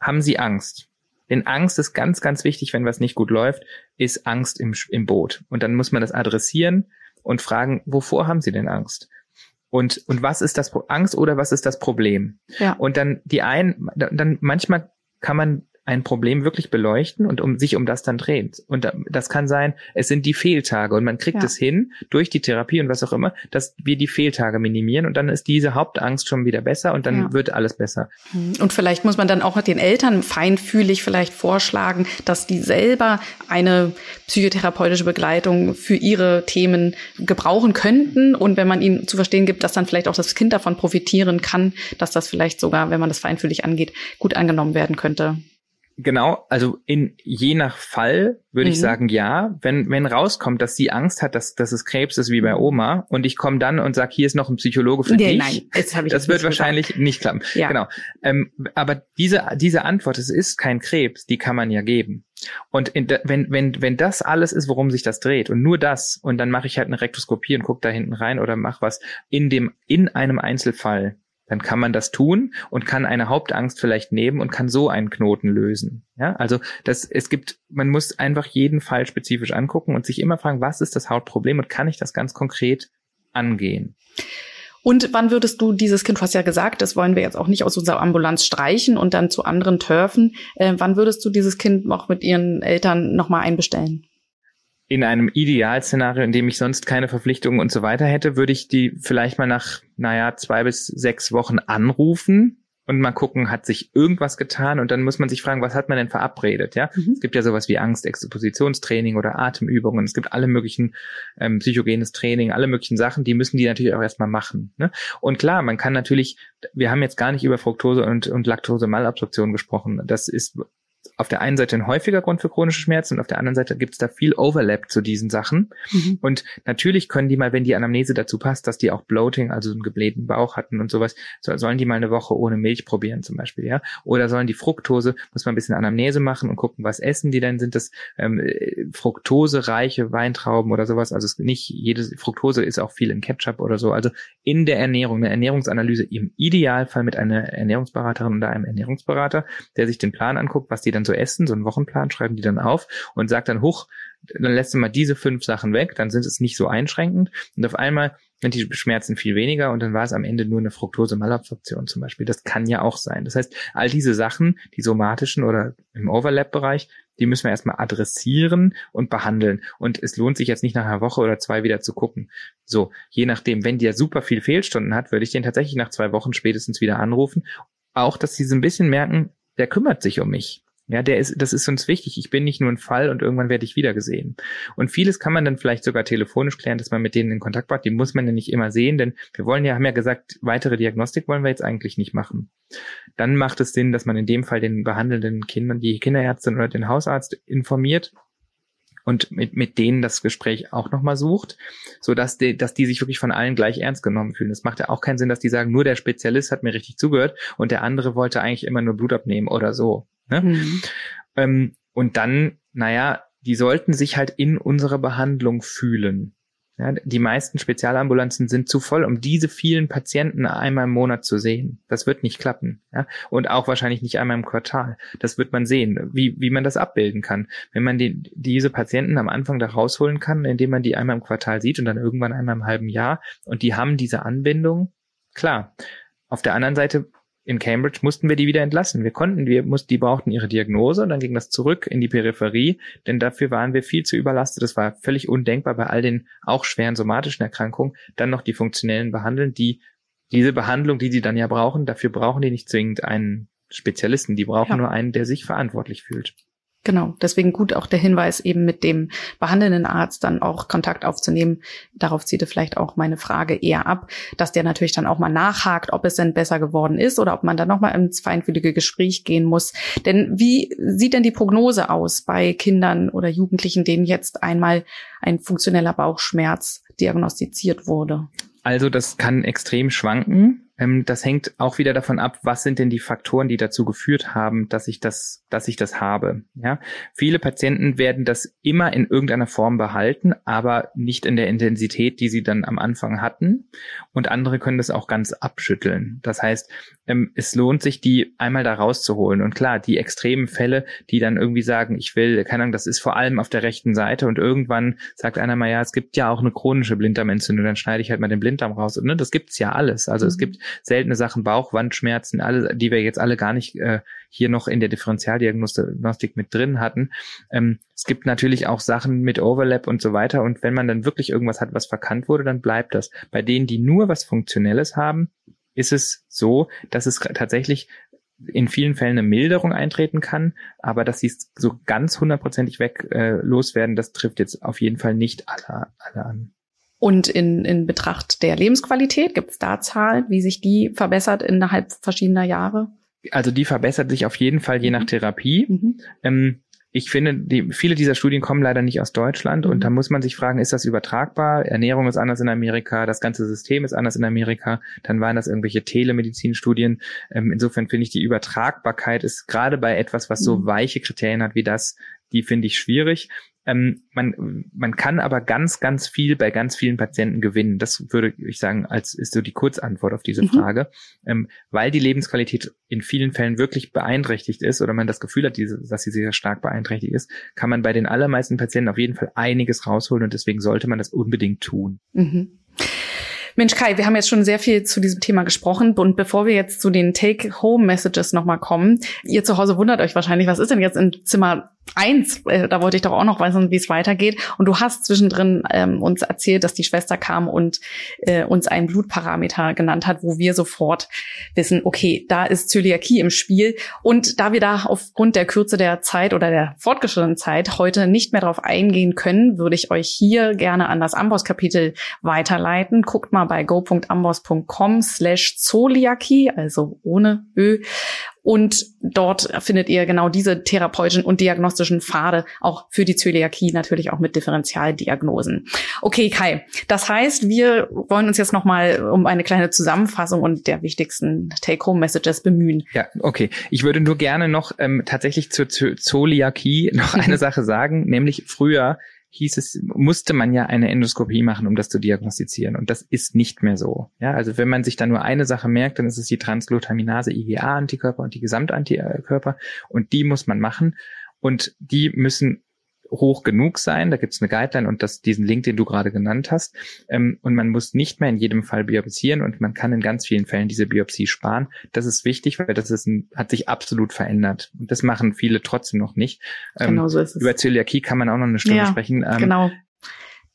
Haben Sie Angst? Denn Angst ist ganz, ganz wichtig, wenn was nicht gut läuft, ist Angst im, im Boot. Und dann muss man das adressieren und fragen, wovor haben Sie denn Angst? Und, und was ist das Angst oder was ist das Problem? Ja. Und dann die einen, dann manchmal kann man ein Problem wirklich beleuchten und um sich um das dann dreht. Und das kann sein, es sind die Fehltage und man kriegt ja. es hin durch die Therapie und was auch immer, dass wir die Fehltage minimieren und dann ist diese Hauptangst schon wieder besser und dann ja. wird alles besser. Und vielleicht muss man dann auch den Eltern feinfühlig vielleicht vorschlagen, dass die selber eine psychotherapeutische Begleitung für ihre Themen gebrauchen könnten und wenn man ihnen zu verstehen gibt, dass dann vielleicht auch das Kind davon profitieren kann, dass das vielleicht sogar, wenn man das feinfühlig angeht, gut angenommen werden könnte. Genau, also in je nach Fall würde mhm. ich sagen, ja. Wenn, wenn rauskommt, dass sie Angst hat, dass, dass es Krebs ist wie bei Oma und ich komme dann und sage, hier ist noch ein Psychologe für nee, dich. Nein, jetzt hab ich das wird wahrscheinlich gesagt. nicht klappen. Ja. Genau. Ähm, aber diese, diese Antwort, es ist kein Krebs, die kann man ja geben. Und in, wenn, wenn, wenn das alles ist, worum sich das dreht und nur das, und dann mache ich halt eine Rektoskopie und gucke da hinten rein oder mach was in dem, in einem Einzelfall, dann kann man das tun und kann eine Hauptangst vielleicht nehmen und kann so einen Knoten lösen. Ja, also das, es gibt, man muss einfach jeden Fall spezifisch angucken und sich immer fragen, was ist das Hauptproblem und kann ich das ganz konkret angehen? Und wann würdest du dieses Kind, du hast ja gesagt, das wollen wir jetzt auch nicht aus unserer Ambulanz streichen und dann zu anderen Turfen. Äh, wann würdest du dieses Kind auch mit ihren Eltern nochmal einbestellen? In einem Idealszenario, in dem ich sonst keine Verpflichtungen und so weiter hätte, würde ich die vielleicht mal nach, naja, zwei bis sechs Wochen anrufen und mal gucken, hat sich irgendwas getan und dann muss man sich fragen, was hat man denn verabredet, ja? Mhm. Es gibt ja sowas wie Angstexpositionstraining oder Atemübungen, es gibt alle möglichen ähm, psychogenes Training, alle möglichen Sachen, die müssen die natürlich auch erstmal machen. Ne? Und klar, man kann natürlich, wir haben jetzt gar nicht über Fructose und, und Laktose-Malabsorption gesprochen. Das ist auf der einen Seite ein häufiger Grund für chronische Schmerzen und auf der anderen Seite gibt es da viel Overlap zu diesen Sachen. Mhm. Und natürlich können die mal, wenn die Anamnese dazu passt, dass die auch Bloating, also einen geblähten Bauch hatten und sowas, so, sollen die mal eine Woche ohne Milch probieren zum Beispiel, ja. Oder sollen die Fructose, muss man ein bisschen Anamnese machen und gucken, was essen die denn? Sind das ähm, Fructose-reiche Weintrauben oder sowas? Also es, nicht jede Fructose ist auch viel in Ketchup oder so. Also in der Ernährung, eine Ernährungsanalyse im Idealfall mit einer Ernährungsberaterin oder einem Ernährungsberater, der sich den Plan anguckt, was die dann so essen, so einen Wochenplan, schreiben die dann auf und sagt dann, hoch, dann lässt du mal diese fünf Sachen weg, dann sind es nicht so einschränkend und auf einmal sind die Schmerzen viel weniger und dann war es am Ende nur eine Fructose-Malabsorption zum Beispiel. Das kann ja auch sein. Das heißt, all diese Sachen, die somatischen oder im Overlap-Bereich, die müssen wir erstmal adressieren und behandeln. Und es lohnt sich jetzt nicht nach einer Woche oder zwei wieder zu gucken. So, je nachdem, wenn der super viel Fehlstunden hat, würde ich den tatsächlich nach zwei Wochen spätestens wieder anrufen. Auch, dass sie so ein bisschen merken, der kümmert sich um mich. Ja, der ist, das ist uns wichtig. Ich bin nicht nur ein Fall und irgendwann werde ich wiedergesehen. Und vieles kann man dann vielleicht sogar telefonisch klären, dass man mit denen in Kontakt bracht. Die muss man ja nicht immer sehen, denn wir wollen ja, haben ja gesagt, weitere Diagnostik wollen wir jetzt eigentlich nicht machen. Dann macht es Sinn, dass man in dem Fall den behandelnden Kindern, die Kinderärztin oder den Hausarzt informiert und mit, mit denen das Gespräch auch nochmal sucht, so dass die, dass die sich wirklich von allen gleich ernst genommen fühlen. Es macht ja auch keinen Sinn, dass die sagen, nur der Spezialist hat mir richtig zugehört und der andere wollte eigentlich immer nur Blut abnehmen oder so. Ne? Mhm. Ähm, und dann, naja, die sollten sich halt in unserer Behandlung fühlen. Ja, die meisten Spezialambulanzen sind zu voll, um diese vielen Patienten einmal im Monat zu sehen. Das wird nicht klappen. Ja? Und auch wahrscheinlich nicht einmal im Quartal. Das wird man sehen, wie, wie man das abbilden kann. Wenn man die, diese Patienten am Anfang da rausholen kann, indem man die einmal im Quartal sieht und dann irgendwann einmal im halben Jahr und die haben diese Anbindung, klar. Auf der anderen Seite in Cambridge mussten wir die wieder entlassen. Wir konnten, wir mussten, die brauchten ihre Diagnose und dann ging das zurück in die Peripherie, denn dafür waren wir viel zu überlastet. Das war völlig undenkbar bei all den auch schweren somatischen Erkrankungen, dann noch die funktionellen behandeln, die diese Behandlung, die sie dann ja brauchen, dafür brauchen die nicht zwingend einen Spezialisten, die brauchen ja. nur einen, der sich verantwortlich fühlt. Genau, deswegen gut auch der Hinweis, eben mit dem behandelnden Arzt dann auch Kontakt aufzunehmen. Darauf zieht vielleicht auch meine Frage eher ab, dass der natürlich dann auch mal nachhakt, ob es denn besser geworden ist oder ob man dann nochmal ins feinfühlige Gespräch gehen muss. Denn wie sieht denn die Prognose aus bei Kindern oder Jugendlichen, denen jetzt einmal ein funktioneller Bauchschmerz diagnostiziert wurde? Also das kann extrem schwanken. Ähm, das hängt auch wieder davon ab, was sind denn die Faktoren, die dazu geführt haben, dass ich das, dass ich das habe. Ja, viele Patienten werden das immer in irgendeiner Form behalten, aber nicht in der Intensität, die sie dann am Anfang hatten. Und andere können das auch ganz abschütteln. Das heißt, ähm, es lohnt sich, die einmal da rauszuholen. Und klar, die extremen Fälle, die dann irgendwie sagen, ich will, keine Ahnung, das ist vor allem auf der rechten Seite und irgendwann sagt einer mal, ja, es gibt ja auch eine chronische Blinddarmentzündung, dann schneide ich halt mal den Blinddarm raus. Ne, das gibt's ja alles. Also mhm. es gibt seltene Sachen, Bauchwandschmerzen, alle, die wir jetzt alle gar nicht äh, hier noch in der Differentialdiagnostik mit drin hatten. Ähm, es gibt natürlich auch Sachen mit Overlap und so weiter. Und wenn man dann wirklich irgendwas hat, was verkannt wurde, dann bleibt das. Bei denen, die nur was Funktionelles haben, ist es so, dass es tatsächlich in vielen Fällen eine Milderung eintreten kann, aber dass sie es so ganz hundertprozentig weg äh, loswerden, das trifft jetzt auf jeden Fall nicht alle, alle an. Und in, in Betracht der Lebensqualität, gibt es da Zahlen, wie sich die verbessert innerhalb verschiedener Jahre? Also die verbessert sich auf jeden Fall je nach mhm. Therapie. Mhm. Ähm, ich finde, die, viele dieser Studien kommen leider nicht aus Deutschland mhm. und da muss man sich fragen, ist das übertragbar? Ernährung ist anders in Amerika, das ganze System ist anders in Amerika, dann waren das irgendwelche Telemedizinstudien. Ähm, insofern finde ich, die Übertragbarkeit ist gerade bei etwas, was so mhm. weiche Kriterien hat wie das, die finde ich schwierig. Ähm, man, man kann aber ganz, ganz viel bei ganz vielen Patienten gewinnen. Das würde ich sagen, als ist so die Kurzantwort auf diese mhm. Frage. Ähm, weil die Lebensqualität in vielen Fällen wirklich beeinträchtigt ist oder man das Gefühl hat, diese, dass sie sehr stark beeinträchtigt ist, kann man bei den allermeisten Patienten auf jeden Fall einiges rausholen und deswegen sollte man das unbedingt tun. Mhm. Mensch, Kai, wir haben jetzt schon sehr viel zu diesem Thema gesprochen. Und bevor wir jetzt zu den Take-Home-Messages nochmal kommen, ihr zu Hause wundert euch wahrscheinlich, was ist denn jetzt in Zimmer eins, äh, da wollte ich doch auch noch wissen, wie es weitergeht. Und du hast zwischendrin ähm, uns erzählt, dass die Schwester kam und äh, uns einen Blutparameter genannt hat, wo wir sofort wissen, okay, da ist Zöliakie im Spiel. Und da wir da aufgrund der Kürze der Zeit oder der fortgeschrittenen Zeit heute nicht mehr darauf eingehen können, würde ich euch hier gerne an das Amboss-Kapitel weiterleiten. Guckt mal bei go.amboss.com slash Zoliakie, also ohne Ö. Und dort findet ihr genau diese therapeutischen und diagnostischen Pfade auch für die Zöliakie, natürlich auch mit Differentialdiagnosen. Okay, Kai. Das heißt, wir wollen uns jetzt nochmal um eine kleine Zusammenfassung und der wichtigsten Take-Home-Messages bemühen. Ja, okay. Ich würde nur gerne noch ähm, tatsächlich zur Zöliakie noch eine Sache sagen, nämlich früher hieß es, musste man ja eine Endoskopie machen, um das zu diagnostizieren. Und das ist nicht mehr so. Ja, also wenn man sich da nur eine Sache merkt, dann ist es die Transglutaminase IgA-Antikörper und die Gesamtantikörper. Und die muss man machen. Und die müssen hoch genug sein. Da gibt es eine Guideline und das, diesen Link, den du gerade genannt hast. Ähm, und man muss nicht mehr in jedem Fall biopsieren und man kann in ganz vielen Fällen diese Biopsie sparen. Das ist wichtig, weil das ist ein, hat sich absolut verändert. Und das machen viele trotzdem noch nicht. Ähm, genau so ist es. Über Zöliakie kann man auch noch eine Stunde ja, sprechen. Ähm, genau.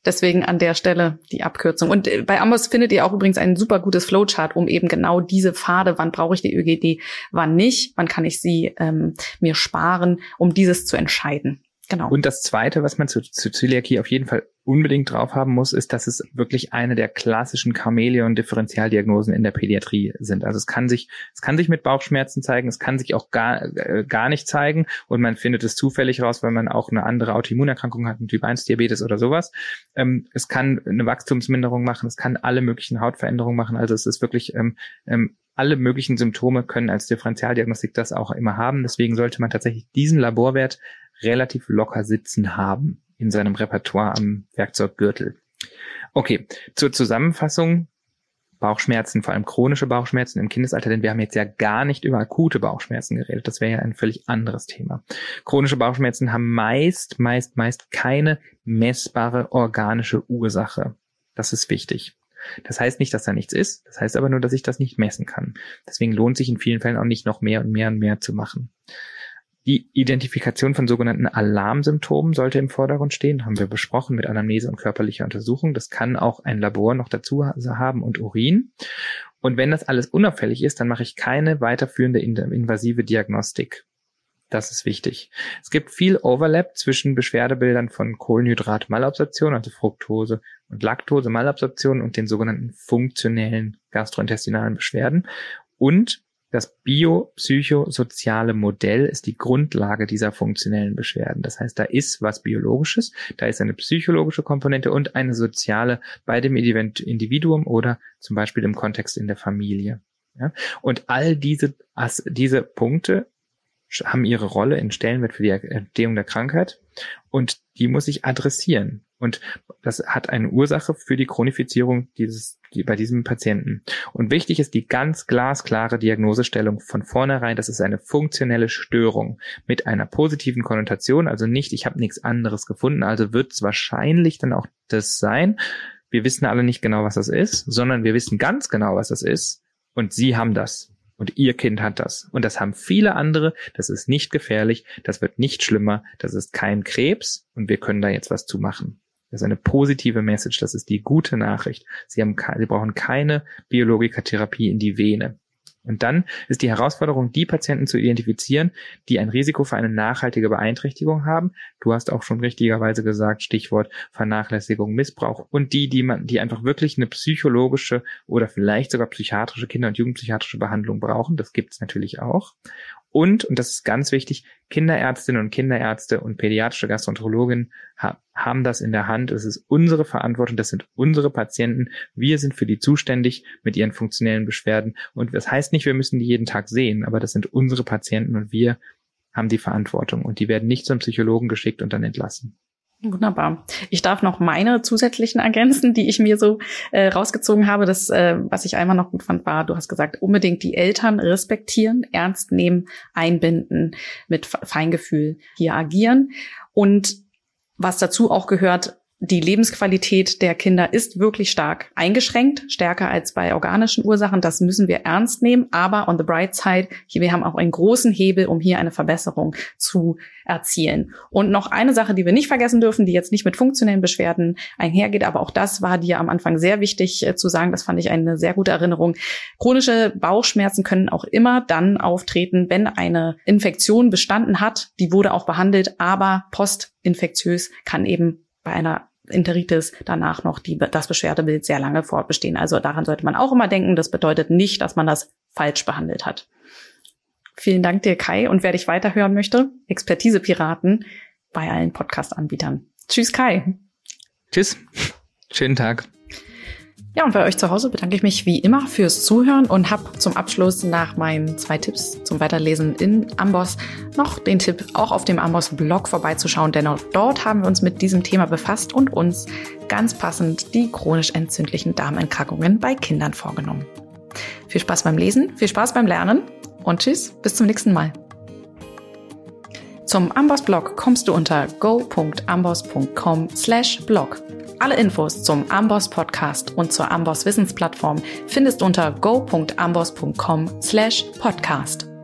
Deswegen an der Stelle die Abkürzung. Und äh, bei Amos findet ihr auch übrigens ein super gutes Flowchart, um eben genau diese Pfade, wann brauche ich die ÖGD, wann nicht, wann kann ich sie ähm, mir sparen, um dieses zu entscheiden. Genau. Und das Zweite, was man zu, zu Zöliakie auf jeden Fall unbedingt drauf haben muss, ist, dass es wirklich eine der klassischen Chamäleon-Differentialdiagnosen in der Pädiatrie sind. Also es kann sich, es kann sich mit Bauchschmerzen zeigen, es kann sich auch gar, äh, gar nicht zeigen und man findet es zufällig raus, weil man auch eine andere Autoimmunerkrankung hat, ein Typ 1 Diabetes oder sowas. Ähm, es kann eine Wachstumsminderung machen, es kann alle möglichen Hautveränderungen machen. Also es ist wirklich ähm, ähm, alle möglichen Symptome können als Differentialdiagnostik das auch immer haben. Deswegen sollte man tatsächlich diesen Laborwert relativ locker sitzen haben in seinem Repertoire am Werkzeuggürtel. Okay, zur Zusammenfassung. Bauchschmerzen, vor allem chronische Bauchschmerzen im Kindesalter, denn wir haben jetzt ja gar nicht über akute Bauchschmerzen geredet. Das wäre ja ein völlig anderes Thema. Chronische Bauchschmerzen haben meist, meist, meist keine messbare organische Ursache. Das ist wichtig. Das heißt nicht, dass da nichts ist. Das heißt aber nur, dass ich das nicht messen kann. Deswegen lohnt sich in vielen Fällen auch nicht noch mehr und mehr und mehr zu machen. Die Identifikation von sogenannten Alarmsymptomen sollte im Vordergrund stehen, haben wir besprochen mit Anamnese und körperlicher Untersuchung. Das kann auch ein Labor noch dazu haben und Urin. Und wenn das alles unauffällig ist, dann mache ich keine weiterführende invasive Diagnostik. Das ist wichtig. Es gibt viel Overlap zwischen Beschwerdebildern von Kohlenhydratmalabsorption, also Fructose und Laktose-Malabsorption und den sogenannten funktionellen gastrointestinalen Beschwerden. Und das biopsychosoziale Modell ist die Grundlage dieser funktionellen Beschwerden. Das heißt, da ist was Biologisches, da ist eine psychologische Komponente und eine soziale bei dem Individuum oder zum Beispiel im Kontext in der Familie. Ja? Und all diese, diese Punkte haben ihre Rolle in Stellenwert für die Entstehung der Krankheit und die muss ich adressieren. Und das hat eine Ursache für die Chronifizierung dieses, die, bei diesem Patienten. Und wichtig ist die ganz glasklare Diagnosestellung von vornherein. Das ist eine funktionelle Störung mit einer positiven Konnotation. Also nicht, ich habe nichts anderes gefunden. Also wird es wahrscheinlich dann auch das sein. Wir wissen alle nicht genau, was das ist, sondern wir wissen ganz genau, was das ist. Und Sie haben das. Und ihr Kind hat das. Und das haben viele andere. Das ist nicht gefährlich. Das wird nicht schlimmer. Das ist kein Krebs. Und wir können da jetzt was zu machen. Das ist eine positive Message. Das ist die gute Nachricht. Sie haben, Sie brauchen keine Biologikatherapie in die Vene. Und dann ist die Herausforderung, die Patienten zu identifizieren, die ein Risiko für eine nachhaltige Beeinträchtigung haben. Du hast auch schon richtigerweise gesagt, Stichwort Vernachlässigung, Missbrauch und die, die man, die einfach wirklich eine psychologische oder vielleicht sogar psychiatrische Kinder- und Jugendpsychiatrische Behandlung brauchen. Das gibt es natürlich auch. Und, und das ist ganz wichtig, Kinderärztinnen und Kinderärzte und pädiatrische Gastroenterologinnen ha haben das in der Hand. Es ist unsere Verantwortung, das sind unsere Patienten. Wir sind für die zuständig mit ihren funktionellen Beschwerden. Und das heißt nicht, wir müssen die jeden Tag sehen, aber das sind unsere Patienten und wir haben die Verantwortung. Und die werden nicht zum Psychologen geschickt und dann entlassen. Wunderbar. Ich darf noch meine zusätzlichen ergänzen, die ich mir so äh, rausgezogen habe. Das, äh, was ich einmal noch gut fand, war, du hast gesagt, unbedingt die Eltern respektieren, ernst nehmen, einbinden, mit Feingefühl hier agieren. Und was dazu auch gehört, die Lebensqualität der Kinder ist wirklich stark eingeschränkt, stärker als bei organischen Ursachen. Das müssen wir ernst nehmen. Aber on the bright side, hier, wir haben auch einen großen Hebel, um hier eine Verbesserung zu erzielen. Und noch eine Sache, die wir nicht vergessen dürfen, die jetzt nicht mit funktionellen Beschwerden einhergeht, aber auch das war dir am Anfang sehr wichtig äh, zu sagen. Das fand ich eine sehr gute Erinnerung. Chronische Bauchschmerzen können auch immer dann auftreten, wenn eine Infektion bestanden hat. Die wurde auch behandelt, aber postinfektiös kann eben bei einer Enteritis danach noch die, das Beschwerdebild sehr lange fortbestehen. Also daran sollte man auch immer denken. Das bedeutet nicht, dass man das falsch behandelt hat. Vielen Dank dir, Kai. Und wer dich weiterhören möchte, Expertise Piraten bei allen Podcast-Anbietern. Tschüss, Kai. Tschüss. Schönen Tag. Ja, und bei euch zu Hause bedanke ich mich wie immer fürs Zuhören und habe zum Abschluss nach meinen zwei Tipps zum Weiterlesen in Amboss noch den Tipp, auch auf dem Amboss-Blog vorbeizuschauen, denn auch dort haben wir uns mit diesem Thema befasst und uns ganz passend die chronisch entzündlichen Darmerkrankungen bei Kindern vorgenommen. Viel Spaß beim Lesen, viel Spaß beim Lernen und tschüss, bis zum nächsten Mal. Zum Amboss-Blog kommst du unter go.amboss.com slash blog. Alle Infos zum Amboss Podcast und zur Amboss Wissensplattform findest unter go.amboss.com slash podcast.